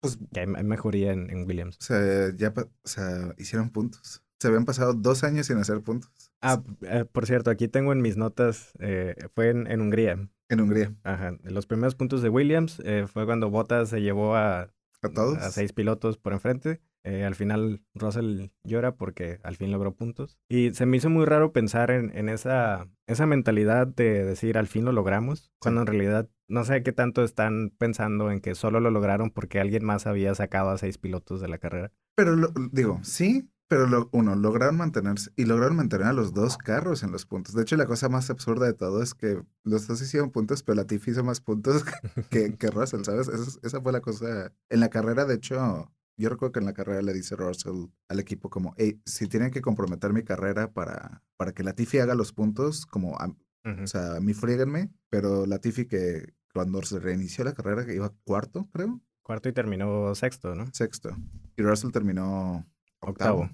Pues, que hay, hay mejoría en, en Williams. o sea, ya, o sea, hicieron puntos. Se habían pasado dos años sin hacer puntos. Ah, eh, por cierto, aquí tengo en mis notas, eh, fue en, en Hungría. En Hungría. Ajá, los primeros puntos de Williams eh, fue cuando Bottas se llevó a, ¿A todos? a seis pilotos por enfrente. Eh, al final Russell llora porque al fin logró puntos. Y se me hizo muy raro pensar en, en esa, esa mentalidad de decir al fin lo logramos, cuando en realidad no sé qué tanto están pensando en que solo lo lograron porque alguien más había sacado a seis pilotos de la carrera. Pero lo- digo, sí, pero lo- uno, lograron mantenerse y lograron mantener a los dos carros en los puntos. De hecho, la cosa más absurda de todo es que los dos hicieron puntos, pero Latifi hizo más puntos [LAUGHS] que, que Russell, ¿sabes? Esa, es- esa fue la cosa. En la carrera, de hecho, yo recuerdo que en la carrera le dice Russell al equipo como, hey, si tienen que comprometer mi carrera para, para que Latifi haga los puntos, como, a- o sea, a mí fríguenme, pero Latifi que cuando se reinició la carrera, que iba cuarto, creo, Cuarto y terminó sexto, ¿no? sexto, y Russell terminó octavo.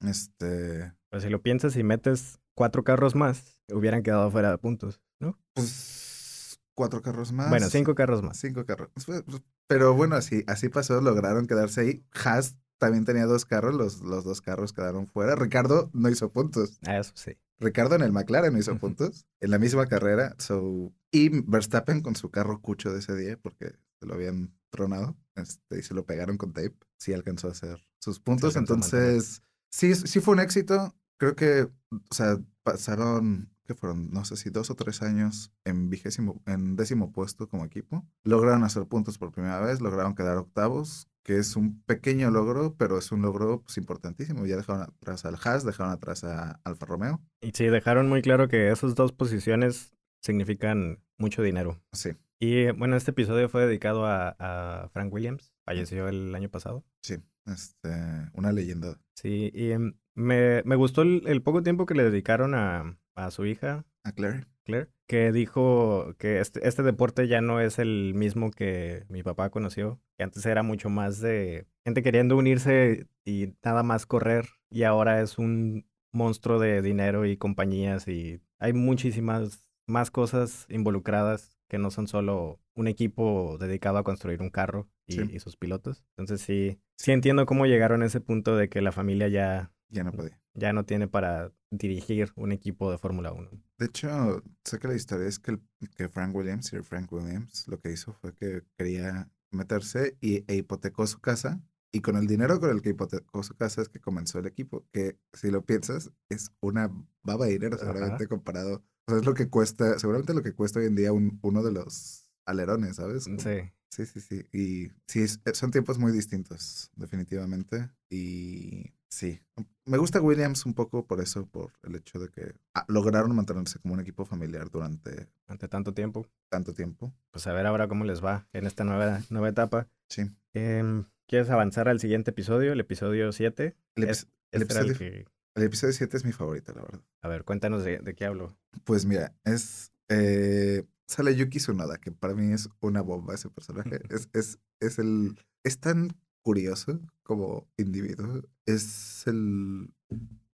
Este, Pero si lo piensas y metes cuatro carros más, hubieran quedado fuera de puntos, ¿no? pues cuatro carros más. Bueno, cinco carros más. Cinco carros. Pues, pues, Pero bueno, así, así pasó, lograron quedarse ahí. Haas también tenía dos carros, los, los dos carros quedaron fuera. Ricardo no hizo puntos. Ah, Eso sí. Ricardo en el McLaren no hizo puntos en la misma carrera. So, y Verstappen con su carro cucho de ese día, porque se lo habían tronado este, y se lo pegaron con tape. Sí alcanzó a hacer sus puntos. Entonces, sí, sí fue un éxito. Creo que, o sea, pasaron, ¿qué fueron? No sé si dos o tres años en vigésimo, en décimo puesto como equipo. Lograron hacer puntos por primera vez, lograron quedar octavos, que es un pequeño logro, pero es un logro pues, importantísimo. Ya dejaron atrás al Haas, dejaron atrás a Alfa Romeo. Y sí, dejaron muy claro que esas dos posiciones significan mucho dinero. Sí, Y bueno, este episodio fue dedicado a, a Frank Williams, falleció el año pasado. sí, este, una leyenda. Sí, y em, me, me gustó el, el poco tiempo que le dedicaron a, a su hija, A Claire. Claire, que dijo que este, este deporte ya no es el mismo que mi papá conoció, que antes era mucho más de gente queriendo unirse y nada más correr, y ahora es un monstruo de dinero y compañías y hay muchísimas más cosas involucradas que no son solo un equipo dedicado a construir un carro y, Sí. y sus pilotos. Entonces sí, sí entiendo cómo llegaron a ese punto de que la familia ya, Ya no podía. ya no tiene para dirigir un equipo de Fórmula 1. De hecho, sé que la historia es que, el- que Frank Williams, Sir Frank Williams, lo que hizo fue que quería meterse y, e hipotecó su casa. Y con el dinero con el que hipotecó su casa es que comenzó el equipo. Que si lo piensas, es una baba de dinero, seguramente comparado. O sea, es lo que cuesta, seguramente lo que cuesta hoy en día un- uno de los alerones, ¿sabes? Como- Sí. Sí, sí, sí. Y sí, eh, son tiempos muy distintos, definitivamente. Y sí, me gusta Williams un poco por eso, por el hecho de que ah, lograron mantenerse como un equipo familiar durante Ante tanto tiempo. tanto tiempo. Pues a ver ahora cómo les va en esta nueva, nueva etapa. Sí. Em, ¿Quieres avanzar al siguiente episodio, el episodio 7? El, Es- epi- el Este el episodio, que- el episodio 7 es mi favorito, la verdad. A ver, cuéntanos de, de qué hablo. Pues mira, es. eh, sale Yuki Tsunoda, que para mí es una bomba ese personaje. es, es, es el. Es tan curioso como individuo. Es el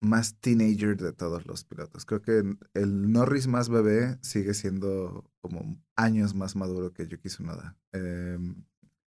más teenager de todos los pilotos. Creo que el Norris más bebé sigue siendo como años más maduro que Yuki Tsunoda. Em,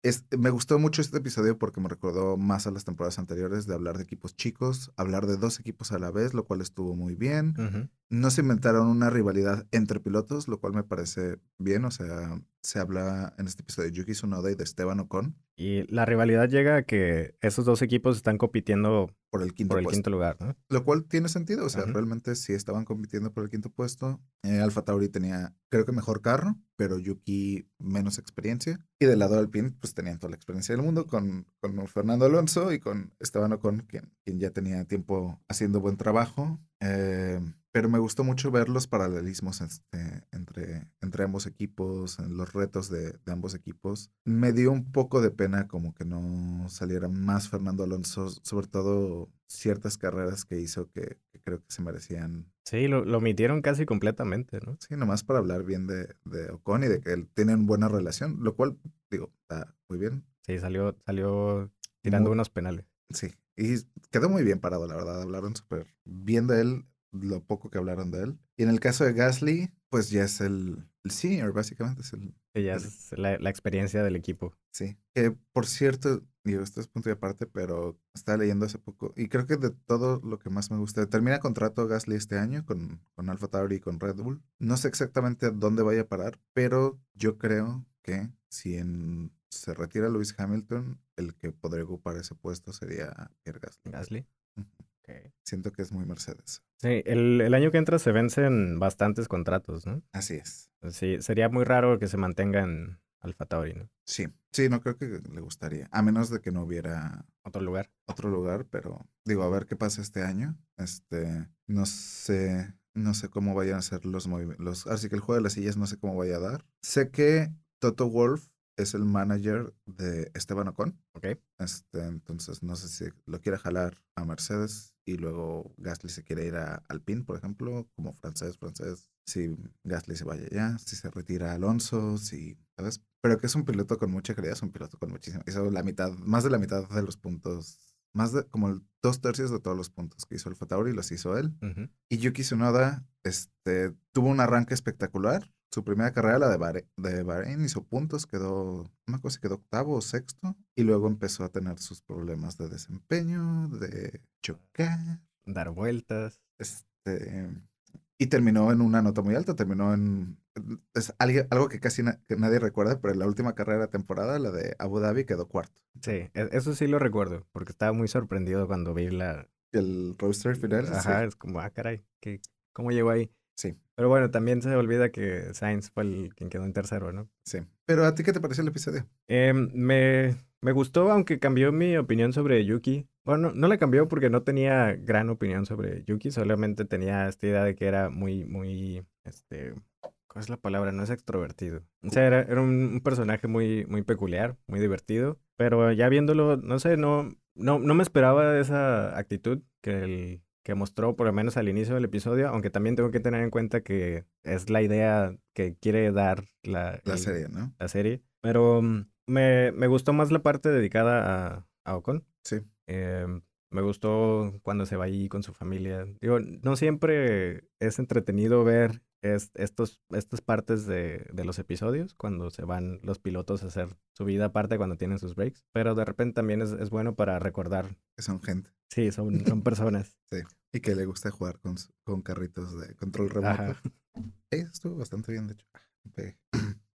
es, me gustó mucho este episodio porque me recordó más a las temporadas anteriores de hablar de equipos chicos, hablar de dos equipos a la vez, lo cual estuvo muy bien. No se inventaron una rivalidad entre pilotos, lo cual me parece bien. O sea, se habla en este episodio de Yuki Tsunoda y de Esteban Ocon Y la rivalidad llega a que esos dos equipos están compitiendo por el quinto por el puesto. quinto lugar, ¿no? Lo cual tiene sentido, o sea, realmente sí estaban compitiendo por el quinto puesto. Eh, Alfa Tauri tenía, creo que mejor carro, pero Yuki menos experiencia. Y del lado Alpine, pues tenían toda la experiencia del mundo con, con Fernando Alonso y con Esteban Ocon, quien, quien ya tenía tiempo haciendo buen trabajo. Eh, pero me gustó mucho ver los paralelismos este, entre, entre ambos equipos, los retos de, de ambos equipos. Me dio un poco de pena como que no saliera más Fernando Alonso, sobre todo ciertas carreras que hizo que, que creo que se merecían. Sí, lo, lo omitieron casi completamente, ¿no? Sí, nomás para hablar bien de, de Ocon y de que él tienen buena relación, lo cual, digo, está muy bien. Sí, salió, salió tirando Muy- unos penales. Sí, y quedó muy bien parado, la verdad. Hablaron súper bien de él, lo poco que hablaron de él. Y en el caso de Gasly, pues ya es el, el senior, básicamente es el, ya es la, la experiencia del equipo. Sí, que por cierto, digo, esto es punto y aparte, pero estaba leyendo hace poco y creo que de todo lo que más me gusta, termina contrato Gasly este año con, con Alfa Tauri y con Red Bull. No sé exactamente a dónde vaya a parar, pero yo creo que si en, se retira Lewis Hamilton, el que podría ocupar ese puesto sería Pierre Gasly. Gasly. Siento que es muy Mercedes. Sí, el, el año que entra se vencen bastantes contratos, ¿no? Así es. Sí, sería muy raro que se mantenga en Alfa Tauri, ¿no? Sí, sí, no creo que le gustaría, a menos de que no hubiera Otro lugar. otro lugar, pero digo, a ver qué pasa este año. Este, no sé, no sé cómo vayan a ser los movimientos. Así que el juego de las sillas no sé cómo vaya a dar. Sé que Toto Wolf es el manager de Esteban Ocon. Ok. Este, entonces no sé si lo quiere jalar a Mercedes y luego Gasly se quiere ir a Alpine, por ejemplo, como francés, francés. Si Gasly se vaya ya, si se retira Alonso, si, ¿sabes? Pero que es un piloto con mucha calidad, es un piloto con muchísimo. Hizo la mitad, más de la mitad de los puntos, más de como dos tercios de todos los puntos que hizo el Tauri los hizo él. Y Yuki Tsunoda este, tuvo un arranque espectacular. Su primera carrera, la de, Bahre- de Bahrein, hizo puntos, quedó, no me acuerdo si quedó octavo o sexto. Y luego empezó a tener sus problemas de desempeño, de chocar. Dar vueltas. Este, y terminó en una nota muy alta, terminó en... Es algo, que casi na- que nadie recuerda, pero en la última carrera de temporada, la de Abu Dhabi, quedó cuarto. Sí, e- eso sí lo recuerdo, porque estaba muy sorprendido cuando vi la... El roster final. sí. Ajá, es como, ah, caray, ¿qué, ¿cómo llegó ahí? Sí. Pero bueno, también se olvida que Sainz fue el quien quedó en tercero, ¿no? Sí. Pero a ti, ¿qué te pareció el episodio? Em, me, me gustó, aunque cambió mi opinión sobre Yuki. Bueno, no, no la cambió porque no tenía gran opinión sobre Yuki, solamente tenía esta idea de que era muy, muy, este, ¿cuál es la palabra? No es extrovertido. O sea, era, era un, un personaje muy, muy peculiar, muy divertido, pero ya viéndolo, no sé, no, no, no me esperaba esa actitud que el que mostró por lo menos al inicio del episodio, aunque también tengo que tener en cuenta que es la idea que quiere dar la, La el- serie, ¿no? la serie. Pero mm, me, me gustó más la parte dedicada a, a Ocon. Sí. Eh, me gustó cuando se va ahí con su familia. Digo, no siempre es entretenido ver es- estos, estas partes de, de los episodios, cuando se van los pilotos a hacer su vida aparte cuando tienen sus breaks. Pero de repente también es, es bueno para recordar, Que son gente. sí, son, son [LAUGHS] personas. Y que le gusta jugar con, con carritos de control remoto. Ajá. Estuvo bastante bien, de hecho.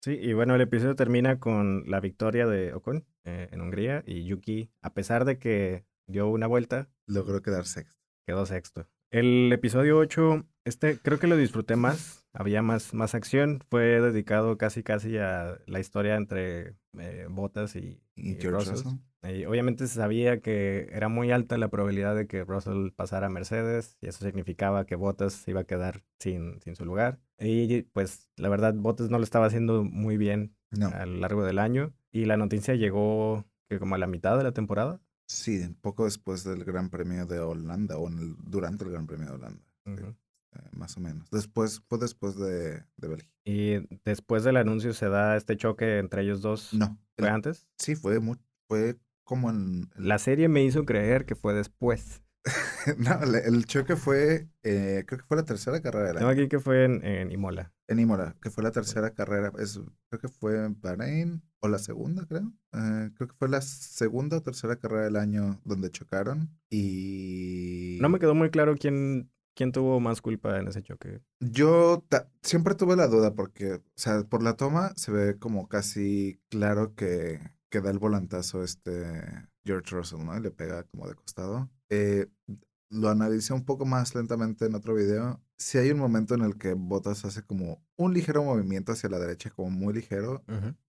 Sí, y bueno, el episodio termina con la victoria de Ocon eh, en Hungría y Yuki, a pesar de que dio una vuelta, Logró quedar sexto. quedó sexto. El episodio 8, este creo que lo disfruté más, había más, más acción, fue dedicado casi casi a la historia entre eh, Bottas y, Y Russell. Russell. Y obviamente se sabía que era muy alta la probabilidad de que Russell pasara a Mercedes y eso significaba que Bottas iba a quedar sin, sin su lugar. Y pues la verdad Bottas no lo estaba haciendo muy bien No. a lo largo del año y la noticia llegó que como a la mitad de la temporada. Sí, poco después del Gran Premio de Holanda o en el- durante el Gran Premio de Holanda. Ujú. eh, más o menos. Después, fue después de, de Bélgica. Y después del anuncio se da este choque entre ellos dos. No. ¿Fue el- antes? sí, fue, mu- fue como en... en- La serie me hizo creer que fue después. [LAUGHS] no, el choque fue, eh, creo que fue la tercera carrera del Tengo año. aquí que fue en, en Imola. en Imola, que fue la tercera carrera. Es, creo que fue en Bahrein o la segunda, creo. Eh, creo que fue la segunda o tercera carrera del año donde chocaron. Y. No me quedó muy claro quién, quién tuvo más culpa en ese choque. Yo siempre tuve la duda porque, o sea, por la toma se ve como casi claro que, que da el volantazo este George Russell, ¿no? Y le pega como de costado. Eh, lo analicé un poco más lentamente en otro video. Si hay un momento en el que Bottas hace como un ligero movimiento hacia la derecha, como muy ligero,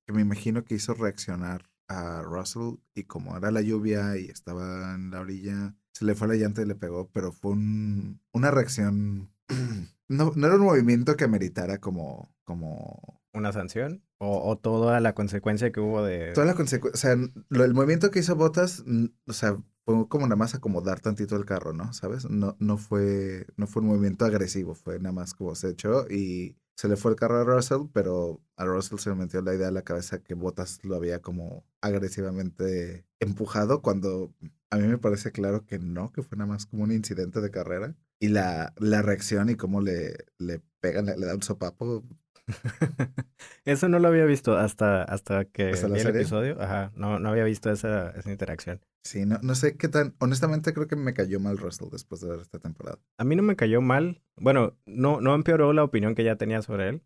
que me imagino que hizo reaccionar a Russell y como era la lluvia y estaba en la orilla, se le fue la llanta y le pegó, pero fue un, una reacción... [CLEARS THROAT] no, no era un movimiento que meritara como... como... ¿Una sanción? O, o, toda la consecuencia que hubo de... Toda la consecuencia, o sea, el movimiento que hizo Bottas, o sea, fue como nada más acomodar tantito el carro, ¿no? ¿Sabes? No, no, fue, no fue un movimiento agresivo, fue nada más como se echó y se le fue el carro a Russell, pero a Russell se le metió la idea a la cabeza que Bottas lo había como agresivamente empujado cuando a mí me parece claro que no, que fue nada más como un incidente de carrera. Y la, la reacción y cómo le, le pegan, le, le da un sopapo, [LAUGHS] Eso no lo había visto hasta, hasta que vi el episodio. Ajá, no, no había visto esa, esa interacción. Sí, no, no sé qué tan. Honestamente, creo que me cayó mal Russell después de ver esta temporada. A mí no me cayó mal. Bueno, no, no empeoró la opinión que ya tenía sobre él.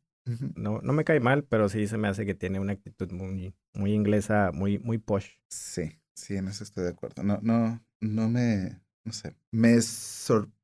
No, no me cae mal, pero sí se me hace que tiene una actitud muy, muy inglesa, muy, muy posh. Sí, sí, en eso estoy de acuerdo. No, no, no me. No sé. Me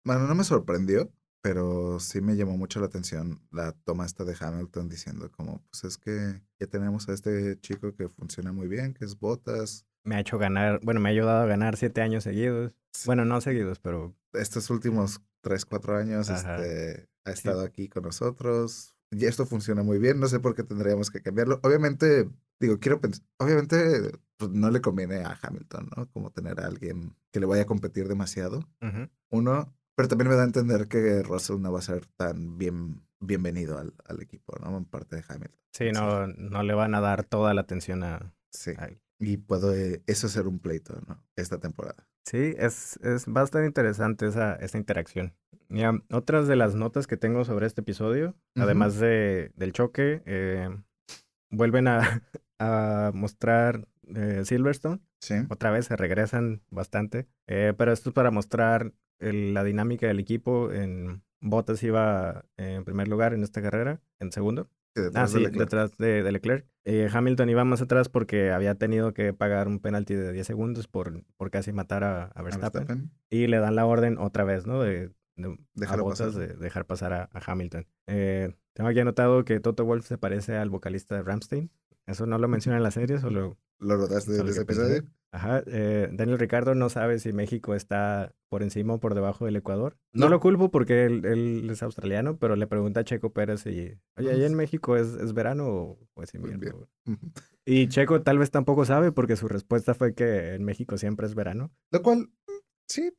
bueno, no me sorprendió, pero sí me llamó mucho la atención la toma esta de Hamilton diciendo como, pues es que ya tenemos a este chico que funciona muy bien, que es Botas. Me ha hecho ganar, bueno, me ha ayudado a ganar siete años seguidos. Bueno, no seguidos, pero... Estos últimos tres, cuatro años este, ha estado aquí con nosotros. Y esto funciona muy bien, no sé por qué tendríamos que cambiarlo. Obviamente, digo, quiero pensar, obviamente pues, no le conviene a Hamilton, ¿no? Como tener a alguien que le vaya a competir demasiado. Uno, pero también me da a entender que Russell no va a ser tan bien, bienvenido al, al equipo, ¿no? En parte de Hamilton. Sí, no, no le van a dar toda la atención a, sí. Y puede eso ser un pleito, ¿no? Esta temporada. Sí, es, es bastante interesante esa, esa interacción. Ya, otras de las notas que tengo sobre este episodio, además de, del choque, eh, vuelven a, [LAUGHS] a mostrar eh, Silverstone. Sí. Otra vez se regresan bastante. Eh, pero esto es para mostrar la dinámica del equipo. En Bottas iba en primer lugar en esta carrera, en segundo. ah, sí, detrás de, Leclerc. Eh, Hamilton iba más atrás porque había tenido que pagar un penalti de 10 segundos por, por casi matar a, Verstappen. Y le dan la orden otra vez, ¿no? De, dejar a Bottas de dejar pasar a, Hamilton. Eh, tengo aquí anotado que Toto Wolf se parece al vocalista de Ramstein. Eso no lo menciona en la serie, solo... ¿Lo rodaste de ese episodio? Ajá, eh, Daniel Ricardo no sabe si México está por encima o por debajo del Ecuador. No, lo culpo porque él, es australiano, pero le pregunta a Checo Pérez y, oye, ¿ahí en México es, es verano o, es invierno? Y Checo tal vez tampoco sabe porque su respuesta fue que en México siempre es verano. Lo cual, sí,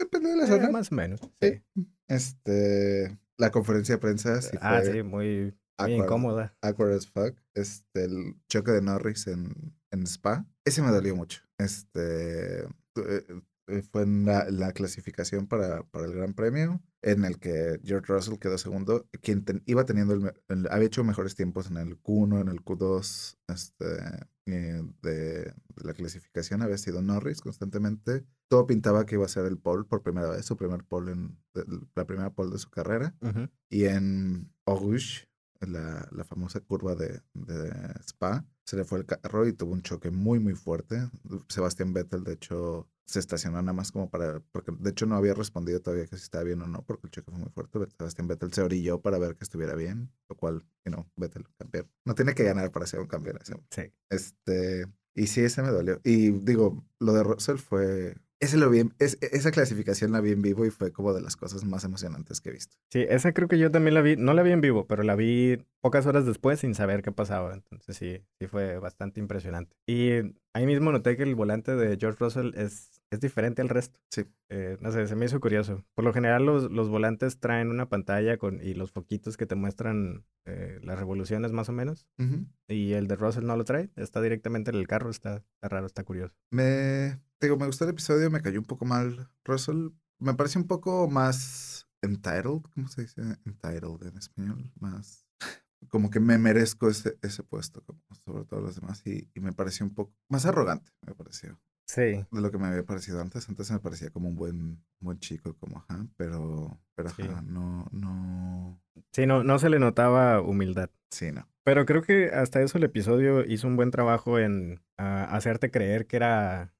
depende de la zona. más o menos, sí. Este, la conferencia de prensa Ah, sí, muy, muy incómoda. Awkward as fuck. Este, el choque de Norris en, en Spa. Ese me dolió mucho. Este eh, eh, fue en la, clasificación para, para, el Gran Premio, en el que George Russell quedó segundo, quien iba teniendo, el, había hecho mejores tiempos en el Q1, en el Q2 este, eh, de, la clasificación, había sido Norris constantemente. Todo pintaba que iba a ser el pole por primera vez, su primer pole, en, la primera pole de su carrera. Y en Auguste, la, la famosa curva de, de Spa, se le fue el carro y tuvo un choque muy, muy fuerte. Sebastián Vettel, de hecho, se estacionó nada más como para, porque de hecho no había respondido todavía que si estaba bien o no, porque el choque fue muy fuerte. Sebastián Vettel se orilló para ver que estuviera bien, lo cual, you know, Vettel, campeón. No tiene que ganar para ser un campeón. Sí. Este, y sí, ese me dolió. Y digo, lo de Russell fue, ese lo vi, es, esa clasificación la vi en vivo y fue como de las cosas más emocionantes que he visto. Sí, esa creo que yo también la vi, no la vi en vivo, pero la vi pocas horas después sin saber qué pasaba. Entonces sí, sí fue bastante impresionante. Y ahí mismo noté que el volante de George Russell es, es diferente al resto. Sí. Eh, no sé, se me hizo curioso. Por lo general los, los volantes traen una pantalla con, y los foquitos que te muestran eh, las revoluciones más o menos. Y el de Russell no lo trae, está directamente en el carro, está, está raro, está curioso. Me digo, me gustó el episodio, me cayó un poco mal Russell. Me parece un poco más entitled, ¿cómo se dice entitled en español? Más... como que me merezco ese, ese puesto, como sobre todos los demás, y, y me pareció un poco más arrogante, me pareció. Sí. De lo que me había parecido antes. Antes me parecía como un buen, buen chico, como ajá, pero, pero Sí. ajá, no, no, Sí, no, no se le notaba humildad. sí, no. Pero creo que hasta eso el episodio hizo un buen trabajo en ah, hacerte creer que era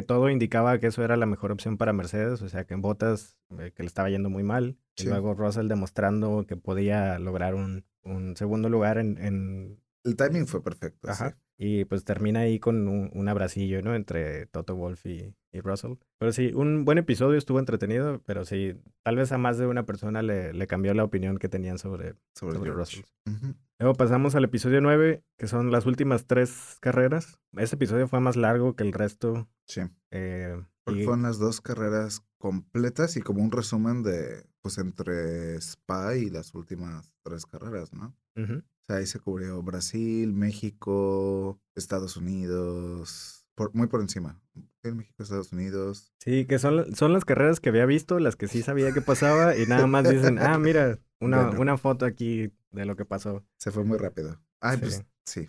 que, todo indicaba que eso era la mejor opción para Mercedes, o sea, que en Botas que le estaba yendo muy mal, y Sí. luego Russell demostrando que podía lograr un, un segundo lugar en, en El timing fue perfecto. Ajá. sí. Y pues termina ahí con un, un abracillo, ¿no? Entre Toto Wolf y, y Russell. Pero sí, un buen episodio, estuvo entretenido, pero sí, tal vez a más de una persona le, le cambió la opinión que tenían sobre, Sobre, sobre. Russell. Ujú. Luego pasamos al episodio 9, que son las últimas tres carreras. Ese episodio fue más largo que el resto. Sí. eh, Porque y- fueron las dos carreras completas y como un resumen de, pues, entre Spa y las últimas tres carreras, ¿no? O sea, ahí se cubrió Brasil, México, Estados Unidos, por, muy por encima. Sí, México, Estados Unidos. Sí, que son, son las carreras que había visto, las que sí sabía que pasaba, y nada más dicen, ah, mira, una, Bueno. una foto aquí de lo que pasó. Se fue muy rápido. Ay, Sí. pues sí.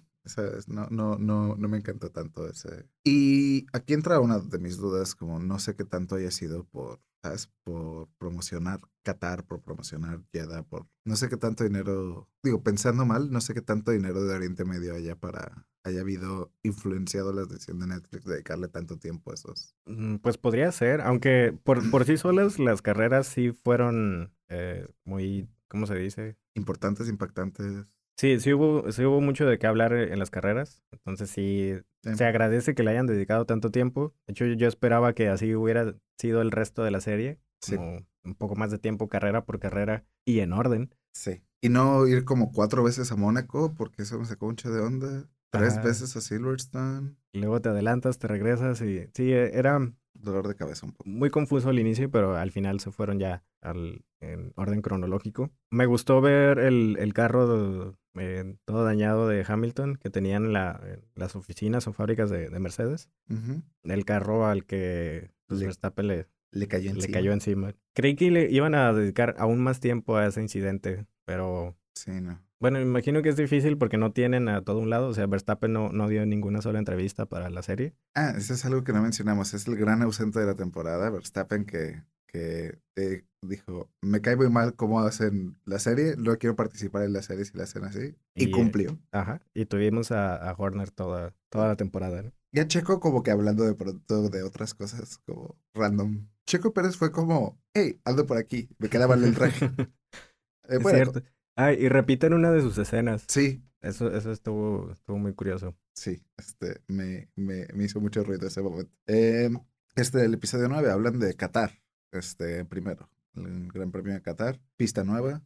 no, no, no, no me encantó tanto ese. Y aquí entra una de mis dudas, como no sé qué tanto haya sido por, ¿sabes? Por promocionar Qatar, por promocionar Jeddah, por no sé qué tanto dinero, digo, pensando mal, no sé qué tanto dinero de Oriente Medio haya para, haya habido influenciado la decisión de Netflix de dedicarle tanto tiempo a esos. Mm, Pues podría ser, aunque por, por sí solas las carreras sí fueron eh, muy, ¿cómo se dice? Importantes, impactantes. Sí, sí hubo, sí hubo mucho de qué hablar en las carreras, entonces sí, Sí. se agradece que le hayan dedicado tanto tiempo. De hecho, yo, esperaba que así hubiera sido el resto de la serie, Sí. como un poco más de tiempo carrera por carrera y en orden. Sí. Y no ir como cuatro veces a Mónaco, porque eso me sacó mucho de onda. Tres Ajá. veces a Silverstone. Y luego te adelantas, te regresas y sí, e- era Dolor de cabeza un poco. muy confuso al inicio, pero al final se fueron ya al, en orden cronológico. Me gustó ver el, el carro eh, todo dañado de Hamilton que tenían en la, las oficinas o fábricas de, de Mercedes. El carro al que pues, Le- Verstappen le, Le cayó le encima. cayó encima. Creí que le iban a dedicar aún más tiempo a ese incidente, pero Sí, no. Bueno, me imagino que es difícil porque no tienen a todo un lado. O sea, Verstappen no, no dio ninguna sola entrevista para la serie. Ah, eso es algo que no mencionamos. Es el gran ausente de la temporada, Verstappen, que, que eh, dijo, me cae muy mal cómo hacen la serie, no quiero participar en la serie si la hacen así. Y, Y, eh, cumplió. Ajá. Y tuvimos a, a Horner toda, toda la temporada, ¿no? Ya Checo como que hablando de pronto de otras cosas como random. Checo Pérez fue como, hey, ando por aquí, me queda mal el traje. [LAUGHS] Eh, Es bueno, cierto. Ah, y repiten una de sus escenas. Sí, Eso, eso estuvo, estuvo muy curioso. sí, este, me, me, me hizo mucho ruido ese momento. Eh, este, el episodio 9 hablan de Qatar, este, primero, el Gran Premio de Qatar, pista nueva.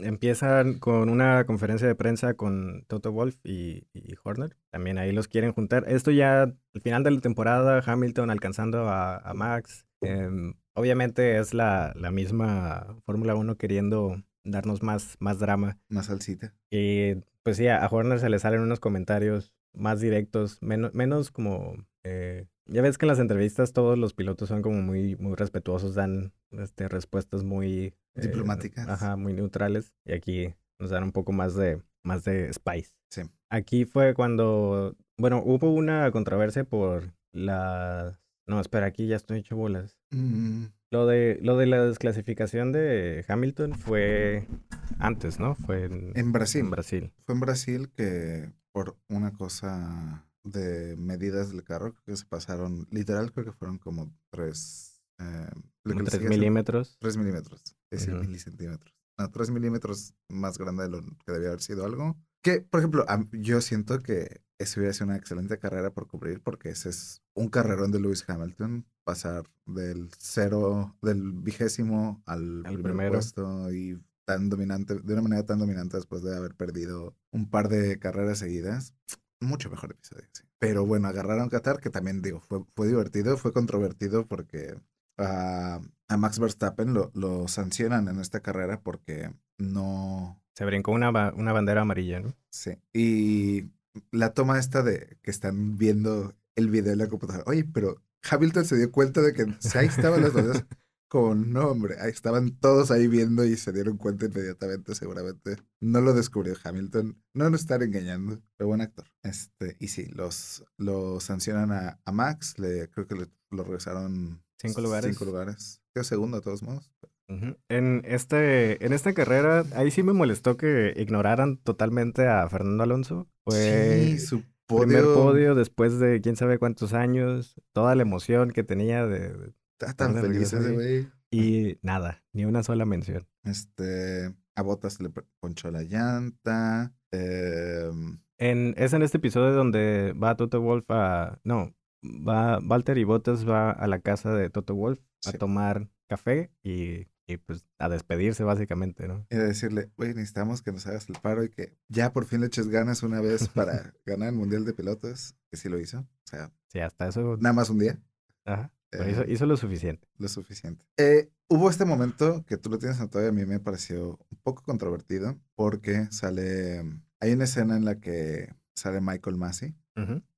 Empiezan con una conferencia de prensa con Toto Wolf y, y Horner. También ahí los quieren juntar. Esto ya al final de la temporada, Hamilton alcanzando a, a Max. Em, obviamente es la, la misma Fórmula 1 queriendo darnos más, más drama. Más salsita. Y pues sí, a a Horner se le salen unos comentarios más directos, menos, menos como... eh, ya ves que en las entrevistas todos los pilotos son como muy, muy respetuosos, dan este, respuestas muy... eh, Diplomáticas. ajá, muy neutrales. Y aquí nos dan un poco más de, más de spice. Sí. Aquí fue cuando... Bueno, hubo una controversia por la... No, espera, aquí ya estoy hecho bolas. Mm, Lo de, lo de la desclasificación de Hamilton fue antes, ¿no? Fue en, En Brasil. en Brasil. Fue en Brasil que por una cosa de medidas del carro creo que se pasaron, literal creo que fueron como tres, eh, lo que Como le 3 sigue siendo- milímetros. tres milímetros, es decir, milicentímetros. No, tres milímetros más grande de lo que debía haber sido algo. Que, por ejemplo, yo siento que eso hubiera sido una excelente carrera por cubrir porque ese es un carrerón de Lewis Hamilton, pasar del cero, del vigésimo al, primer primero. puesto y tan dominante, de una manera tan dominante después de haber perdido un par de carreras seguidas. Mucho mejor episodio, sí. Pero bueno, agarraron Qatar, que también digo, fue, fue divertido, fue controvertido porque a, a Max Verstappen lo, lo sancionan en esta carrera porque no, Se brincó una, una bandera amarilla, ¿no? Sí. Y la toma esta de que están viendo el video en la computadora. Oye, pero Hamilton se dio cuenta de que ahí estaban las dos. [LAUGHS] con nombre. Ahí estaban todos ahí viendo y se dieron cuenta inmediatamente, seguramente. No lo descubrió Hamilton. No nos están engañando, pero buen actor. Este, y sí, los, lo sancionan a, a Max. Le, creo que le, lo regresaron Cinco lugares. Cinco lugares. Quedó segundo de todos modos. En, este, en esta carrera, ahí sí me molestó que ignoraran totalmente a Fernando Alonso. Fue sí, su primer podio. podio después de quién sabe cuántos años, toda la emoción que tenía de, Está tan feliz ese güey. y nada, ni una sola mención. Este, a Botas le ponchó la llanta. em, En, es en este episodio donde va Toto Wolf a... No, va Walter y Bottas va a la casa de Toto Wolf a tomar café y, y pues a despedirse básicamente, ¿no? y de decirle, güey, necesitamos que nos hagas el paro y que ya por fin le eches ganas una vez para [LAUGHS] ganar el Mundial de Pilotos. Que sí lo hizo. O sea, Sí, hasta eso... nada más un día. Ajá, pero Eh, hizo lo suficiente. lo suficiente. Eh, hubo este momento que tú lo tienes anotado y a mí me pareció un poco controvertido porque sale, hay una escena en la que sale Michael Massey,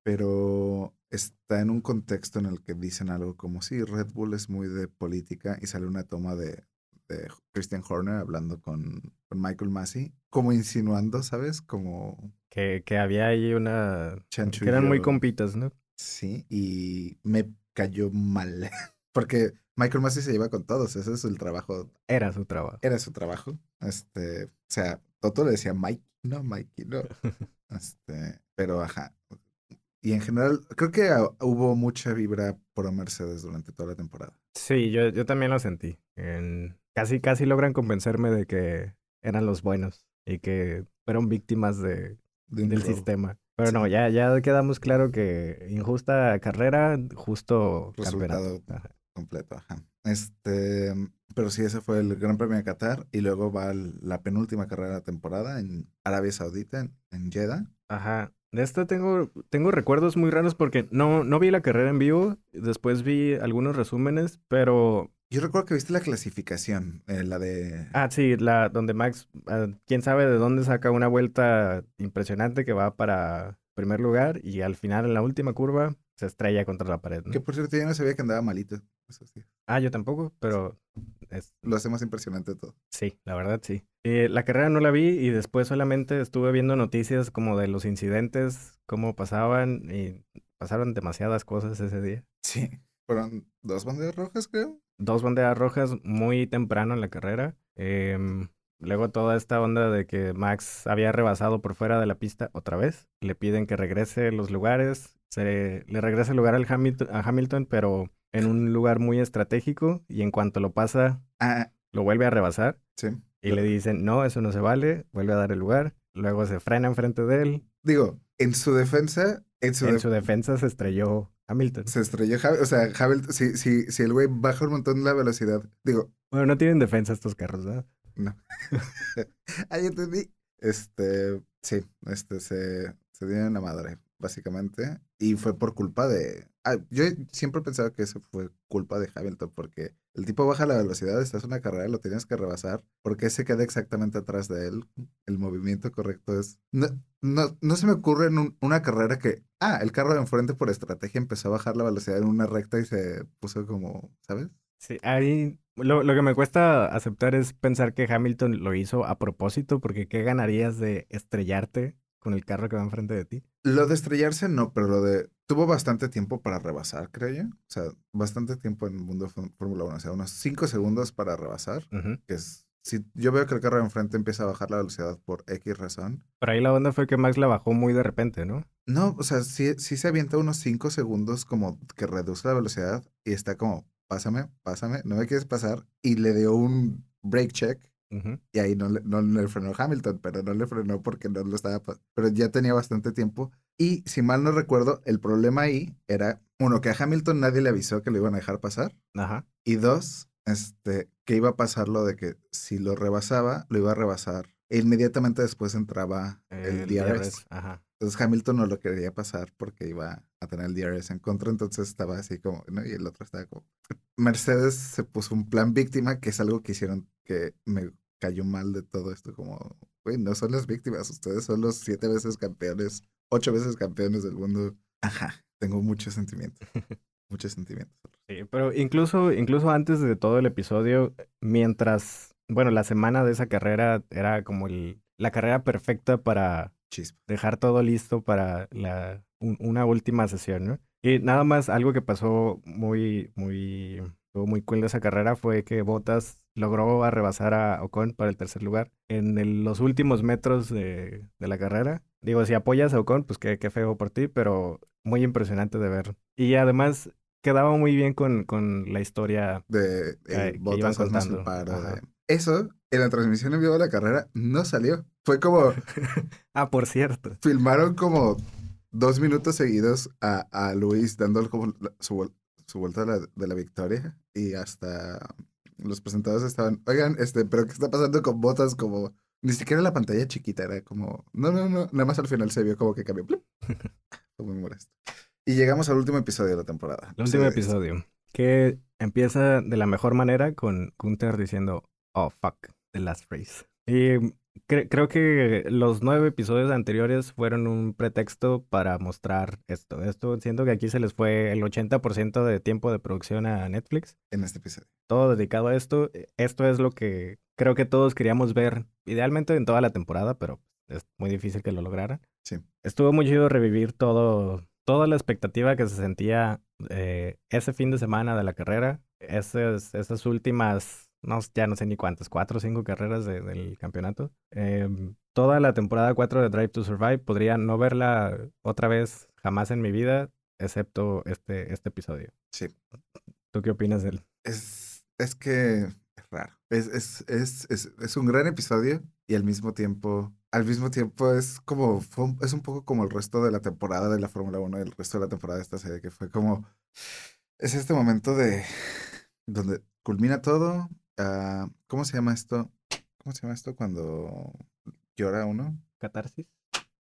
pero está en un contexto en el que dicen algo como si Red Bull es muy de política y sale una toma de, de Christian Horner hablando con, con Michael Massey, como insinuando, ¿sabes? Como Que, que había ahí una... Que eran muy chanchullo. compitas, ¿no? Sí, y me cayó mal. [LAUGHS] Porque Michael Massey se lleva con todos, ese es el trabajo, Era su trabajo. era su trabajo. Este, o sea, Toto le decía Mike, no, Mikey, no. [LAUGHS] Este, pero ajá. Y en general, creo que hubo mucha vibra por Mercedes durante toda la temporada. Sí, yo, yo también lo sentí. En- casi, casi logran convencerme de que eran los buenos y que fueron víctimas de, del robo sistema. Pero Sí. no, ya, ya quedamos claro que injusta carrera, justo Resultado. campeonato. Ajá. completo, ajá. Este, pero sí, ese fue el Gran Premio de Qatar y luego va la penúltima carrera de la temporada en Arabia Saudita, en, en Jeddah. Ajá. De esto tengo, tengo recuerdos muy raros porque no, no vi la carrera en vivo. Después vi algunos resúmenes, pero Yo recuerdo que viste la clasificación, eh, la de... Ah, sí, la donde Max, ah, quién sabe de dónde saca una vuelta impresionante que va para primer lugar y al final en la última curva se estrella contra la pared, ¿no? Que por cierto, yo no sabía que andaba malito. Eso sí. Ah, yo tampoco, pero es- Lo hace más impresionante todo. sí, la verdad sí. Eh, la carrera no la vi y después solamente estuve viendo noticias como de los incidentes, cómo pasaban y pasaron demasiadas cosas ese día. Sí. Fueron dos banderas rojas, creo. Dos banderas rojas muy temprano en la carrera. Em, luego toda esta onda de que Max había rebasado por fuera de la pista otra vez. Le piden que regrese los lugares. Se, le regresa el lugar al Hamilton, a Hamilton, pero en un lugar muy estratégico. Y en cuanto lo pasa, Ah, lo vuelve a rebasar. sí. Y le dicen, no, eso no se vale. Vuelve a dar el lugar. Luego se frena enfrente de él. Digo, en su defensa, en su, En def- su defensa se estrelló Hamilton. se estrelló Hamilton. O sea, Hamilton, si, si, si el güey baja un montón la velocidad, digo, Bueno, no tienen defensa estos carros, ¿no? [LAUGHS] no. Ahí entendí. Este, sí, este se, se dio en la madre, básicamente. Y fue por culpa de. Ah, yo siempre pensaba que eso fue culpa de Hamilton, porque el tipo baja la velocidad, estás en una carrera, lo tienes que rebasar, porque se queda exactamente atrás de él. El movimiento correcto es. No, no, no se me ocurre en un- una carrera que. Ah, el carro de enfrente por estrategia empezó a bajar la velocidad en una recta y se puso como, ¿sabes? Sí, ahí lo, lo que me cuesta aceptar es pensar que Hamilton lo hizo a propósito, porque ¿qué ganarías de estrellarte con el carro que va enfrente de ti? Lo de estrellarse no, pero lo de... Tuvo bastante tiempo para rebasar, creo yo. O sea, bastante tiempo en el mundo Fórmula 1. O sea, unos 5 segundos para rebasar. Que es... Si yo veo que el carro de enfrente empieza a bajar la velocidad por X razón. Pero ahí la onda fue que Max la bajó muy de repente, ¿no? No, o sea, sí, sí se avienta unos 5 segundos como que reduce la velocidad y está como, pásame, pásame, no me quieres pasar. Y le dio un break check Y ahí no le, no le frenó Hamilton, pero no le frenó porque no lo estaba... Pero ya tenía bastante tiempo. Y si mal no recuerdo, el problema ahí era, uno, que a Hamilton nadie le avisó que lo iban a dejar pasar. Ajá. Y dos, este, que iba a pasar lo de que si lo rebasaba, lo iba a rebasar. E inmediatamente después entraba el, El DRS. Ajá. Entonces Hamilton no lo quería pasar porque iba a tener el DRS en contra, entonces estaba así como, ¿no? Y el otro estaba como... [LAUGHS] Mercedes se puso un plan víctima, que es algo que hicieron que me cayó mal de todo esto, como, güey, no son las víctimas, ustedes son los siete veces campeones, ocho veces campeones del mundo. Ajá, tengo mucho sentimiento. muchos sentimientos. Sí, pero incluso, incluso antes de todo el episodio, mientras, bueno, la semana de esa carrera era como el, la carrera perfecta para Chispa. dejar todo listo para la, un- una última sesión, ¿no? Y nada más, algo que pasó muy, muy, muy cool de esa carrera fue que Bottas logró arrebasar a Ocon para el tercer lugar en el- los últimos metros de, de la carrera. Digo, si apoyas a Ocon, pues qué, qué feo por ti, pero muy impresionante de ver. Y además quedaba muy bien con, con la historia. De eh, que Bottas iban contando. Eso, en la transmisión en vivo de la carrera, no salió. Fue como, [LAUGHS] Ah, por cierto. filmaron como dos minutos seguidos a, a Luis dando como su, su vuelta de la, de la victoria y hasta los presentadores estaban, oigan, este, pero ¿qué está pasando con botas? Como, ni siquiera la pantalla chiquita, era como, no, no, no, nada más al final se vio como que cambió. [LAUGHS] Fue muy molesto. Y llegamos al último episodio de la temporada. El último episodio. Que empieza de la mejor manera con Gunther diciendo, oh, fuck, the last race. Y cre- creo que los nueve episodios anteriores fueron un pretexto para mostrar esto. Esto siento que aquí se les fue el 80% de tiempo de producción a Netflix. En este episodio. Todo dedicado a esto. Esto es lo que creo que todos queríamos ver, idealmente en toda la temporada, pero es muy difícil que lo lograran. Sí. Estuvo muy chido revivir todo, toda la expectativa que se sentía eh, ese fin de semana de la carrera, esas, esas últimas, no, ya no sé ni cuántas, cuatro o cinco carreras de- del campeonato. Em, toda la temporada 4 de Drive to Survive podría no verla otra vez jamás en mi vida, excepto este, este episodio. Sí. ¿Tú qué opinas de él? Es, es que es raro. Es, es, es, es, es un gran episodio y al mismo tiempo, al mismo tiempo es como, fue un- es un poco como el resto de la temporada de la Fórmula 1, el resto de la temporada de esta serie, que fue como, es este momento de, donde culmina todo. Ah, ¿Cómo se llama esto? ¿Cómo se llama esto cuando llora uno? ¿Catarsis?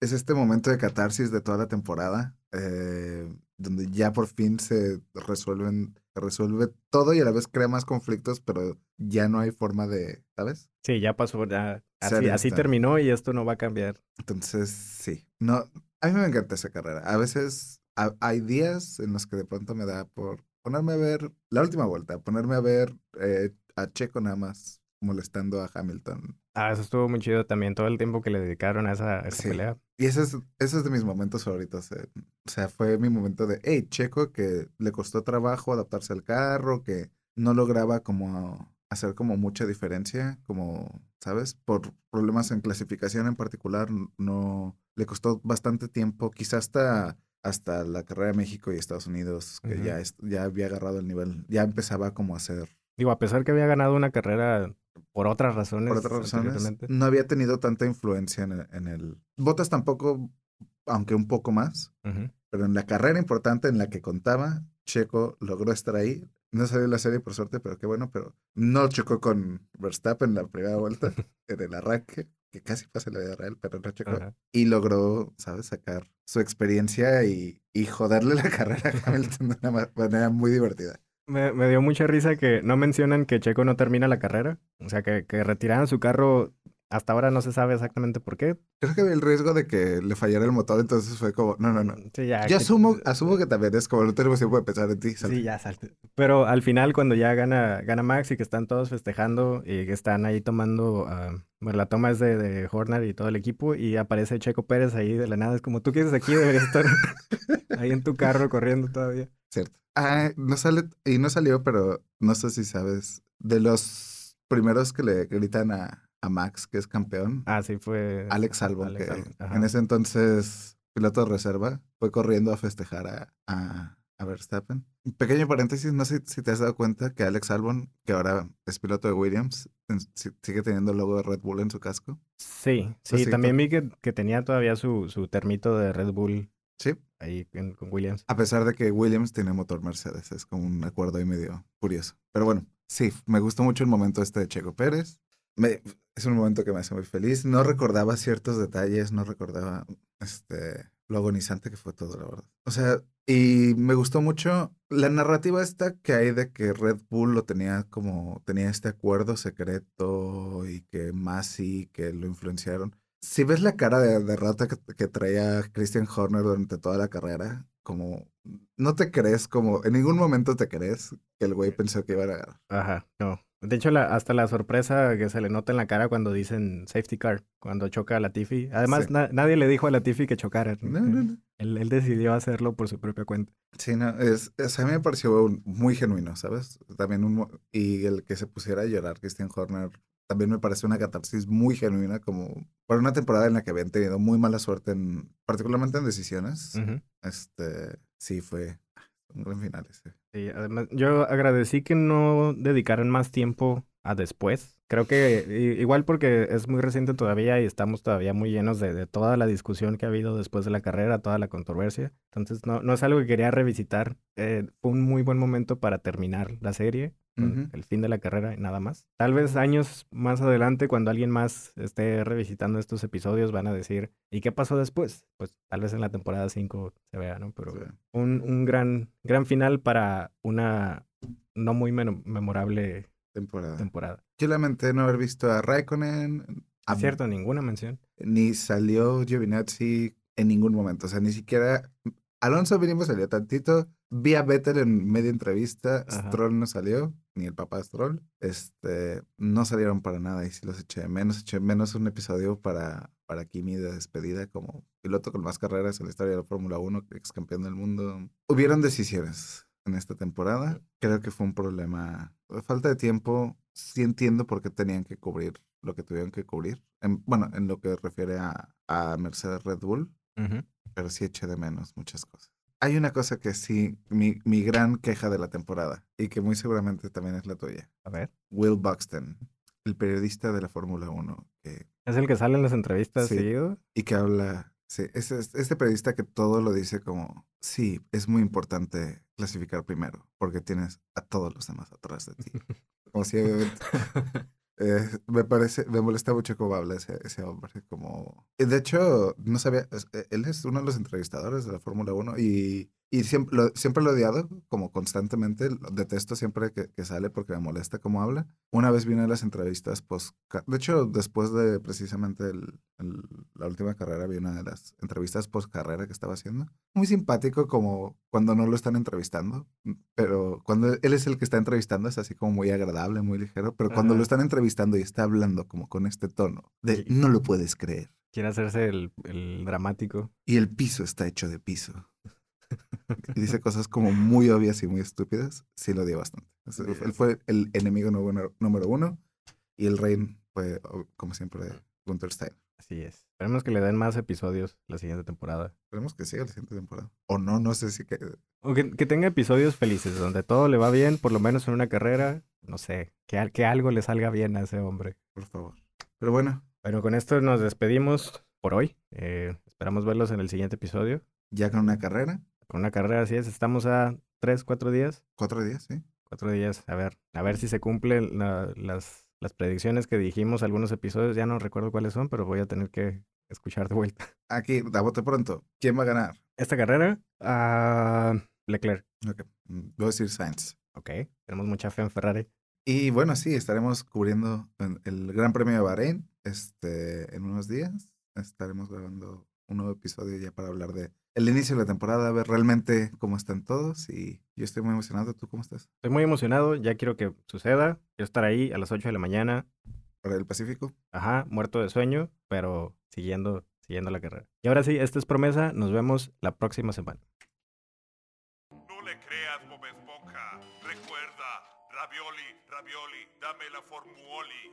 es este momento de catarsis de toda la temporada, eh, donde ya por fin se resuelven, resuelve todo y a la vez crea más conflictos, pero ya no hay forma de, ¿sabes? Sí, ya pasó, ya, así, así terminó y esto no va a cambiar. Entonces, sí. No, a mí me encanta esa carrera. A veces ha- hay días en los que de pronto me da por ponerme a ver la última vuelta, ponerme a ver eh, a Checo nada más molestando a Hamilton. Ah, eso estuvo muy chido también, todo el tiempo que le dedicaron a esa, a esa Sí. pelea. Y ese es, ese es de mis momentos favoritos. eh. O sea, fue mi momento de, hey, Checo, que le costó trabajo adaptarse al carro, que no lograba como hacer como mucha diferencia, como, ¿sabes? Por problemas en clasificación en particular, no, le costó bastante tiempo, quizás hasta, hasta la carrera de México y Estados Unidos, que ya, es- ya había agarrado el nivel, ya empezaba como a hacer Digo, a pesar que había ganado una carrera por otras razones. por otras razones, no había tenido tanta influencia en el, en el... Botas tampoco, aunque un poco más, pero en la carrera importante en la que contaba, Checo logró estar ahí. No salió la serie por suerte, pero qué bueno, pero no chocó con Verstappen en la primera vuelta, [LAUGHS] en el arranque, que casi pasa la vida real, pero no chocó. Y logró, ¿sabes?, sacar su experiencia y, y joderle la [LAUGHS] carrera a Hamilton de una ma- manera muy divertida. Me, me dio mucha risa que no mencionan que Checo no termina la carrera. O sea, que, que retiraran su carro. Hasta ahora no se sabe exactamente por qué. Creo que había el riesgo de que le fallara el motor, entonces fue como, no, no, no. Sí, ya. Yo que- asumo, asumo que también es como no tenemos tiempo de pensar en ti. salte. Sí, ya salte. Pero al final, cuando ya gana, gana Max y que están todos festejando y que están ahí tomando, ah, bueno, la toma es de, de Horner y todo el equipo y aparece Checo Pérez ahí de la nada. Es como, tú quieres aquí, [LAUGHS] deberías estar ahí en tu carro corriendo todavía. Cierto. Ah, no sale, y no salió, pero no sé si sabes, de los primeros que le gritan a, a Max, que es campeón, Ah, sí, fue Alex Albon, Alex que Albon, en ese entonces piloto de reserva, fue corriendo a festejar a, a, a Verstappen. Pequeño paréntesis, no sé si te has dado cuenta que Alex Albon, que ahora es piloto de Williams, sigue teniendo el logo de Red Bull en su casco. Sí, sí, también vi que, que tenía todavía su, su termito de Red Bull Sí, ahí en- con Williams. A pesar de que Williams tiene motor Mercedes, es como un acuerdo ahí medio curioso. Pero bueno, sí, me gustó mucho el momento este de Checo Pérez. Me- es un momento que me hace muy feliz. No recordaba ciertos detalles, no recordaba este, lo agonizante que fue todo, la verdad. O sea, y me gustó mucho la narrativa esta que hay de que Red Bull lo tenía como, tenía este acuerdo secreto y que Masi, que lo influenciaron. Si ves la cara de derrota que, que traía Christian Horner durante toda la carrera, como no te crees como, en ningún momento te crees que el güey pensó que iba a ganar. Ajá, no. De hecho, la, hasta la sorpresa que se le nota en la cara cuando dicen safety car, cuando choca a Latifi. Además, Sí. na- nadie le dijo a Latifi que chocara. No, no, no. Él, él decidió hacerlo por su propia cuenta. Sí, no, es, es- a mí me pareció un- muy genuino, ¿sabes? También un, y el que se pusiera a llorar, Christian Horner, también me parece una catarsis muy genuina, como por una temporada en la que habían tenido muy mala suerte, en, particularmente en decisiones. Ujú. Este, sí, fue un gran final ese. Sí, además, yo agradecí que no dedicaran más tiempo a después. Creo que igual porque es muy reciente todavía y estamos todavía muy llenos de, de toda la discusión que ha habido después de la carrera, toda la controversia. Entonces no, no es algo que quería revisitar. Eh, fue un muy buen momento para terminar la serie, el fin de la carrera y nada más. Tal vez años más adelante, cuando alguien más esté revisitando estos episodios, van a decir, ¿y qué pasó después? Pues tal vez en la temporada 5 se vea, ¿no? Pero Sí. un, un gran, gran final para una no muy memorable Temporada. temporada. Yo lamenté no haber visto a Raikkonen. a- cierto, ninguna mención. Ni salió Giovinazzi en ningún momento. O sea, ni siquiera. Alonso mínimo salió tantito. Vi a Vettel en media entrevista. Ajá. Stroll no salió. Ni el papá de Stroll. Este. No salieron para nada. Y sí los eché de menos. Eché de menos un episodio para, para Kimi de despedida como piloto con más carreras en la historia de la Fórmula 1, ex campeón del mundo. Hubieron decisiones en esta temporada. Creo que fue un problema. Falta de tiempo. Sí entiendo por qué tenían que cubrir lo que tuvieron que cubrir. En- bueno, en lo que refiere a, a Mercedes Red Bull, pero sí eché de menos muchas cosas. Hay una cosa que sí, mi, mi gran queja de la temporada, y que muy seguramente también es la tuya. A ver. Will Buxton, el periodista de la Fórmula 1, que, ¿Es el que sale en las entrevistas Sí. seguido? y que habla, sí, es, es- este periodista que todo lo dice como, sí, es muy importante clasificar primero, porque tienes a todos los demás atrás de ti. [LAUGHS] Como si obviamente [LAUGHS] Eh, me parece, me molesta mucho cómo habla ese, ese hombre. Como... De hecho, no sabía, eh, él es uno de los entrevistadores de la Fórmula 1 y, y siempre, lo, siempre lo he odiado, como constantemente, lo detesto siempre que, que sale porque me molesta cómo habla. Una vez vine a las entrevistas, pues, de hecho, después de precisamente el- el- la última carrera, vi una de las entrevistas post carrera que estaba haciendo. Muy simpático como cuando no lo están entrevistando, pero cuando él es el que está entrevistando es así como muy agradable, muy ligero, pero cuando Ajá. lo están entrevistando y está hablando como con este tono de no lo puedes creer Quiere hacerse el, el dramático. y el piso está hecho de piso. Y dice cosas como muy obvias y muy estúpidas, sí lo dio bastante. O sea, Él fue el enemigo número, uno y el rey fue, o- como siempre, Gunther Stein. Así es. Esperemos que le den más episodios la siguiente temporada. Esperemos que siga la siguiente temporada. O no, no sé si que... O que, que tenga episodios felices, donde todo le va bien, por lo menos en una carrera. No sé, que, que algo le salga bien a ese hombre. Por favor. Pero bueno, Bueno, con esto nos despedimos por hoy. Eh, esperamos verlos en el siguiente episodio. ya con una carrera, Con una carrera así es. Estamos a tres, cuatro días. cuatro días, ¿sí? Cuatro días. A ver, a ver si se cumplen la- las, las predicciones que dijimos algunos episodios. Ya no recuerdo cuáles son, pero voy a tener que escuchar de vuelta. [LAUGHS] Aquí, a bote pronto. ¿Quién va a ganar? Esta carrera, a Leclerc. Ok, mm, Voy a decir Sainz. Ok, tenemos mucha fe en Ferrari. Y bueno, sí, estaremos cubriendo en- el Gran Premio de Bahrein este, en unos días. Estaremos grabando un nuevo episodio ya para hablar de el inicio de la temporada, a ver realmente cómo están todos. Y yo estoy muy emocionado. ¿Tú cómo estás? Estoy muy emocionado, ya quiero que suceda. Quiero estar ahí a las 8 de la mañana, ¿Para el Pacífico? ajá, muerto de sueño, pero siguiendo, siguiendo la carrera. Y ahora sí, esta es promesa, nos vemos la próxima semana. No le creas, Bob Esponja. Recuerda, ravioli, ravioli, dame la formuoli.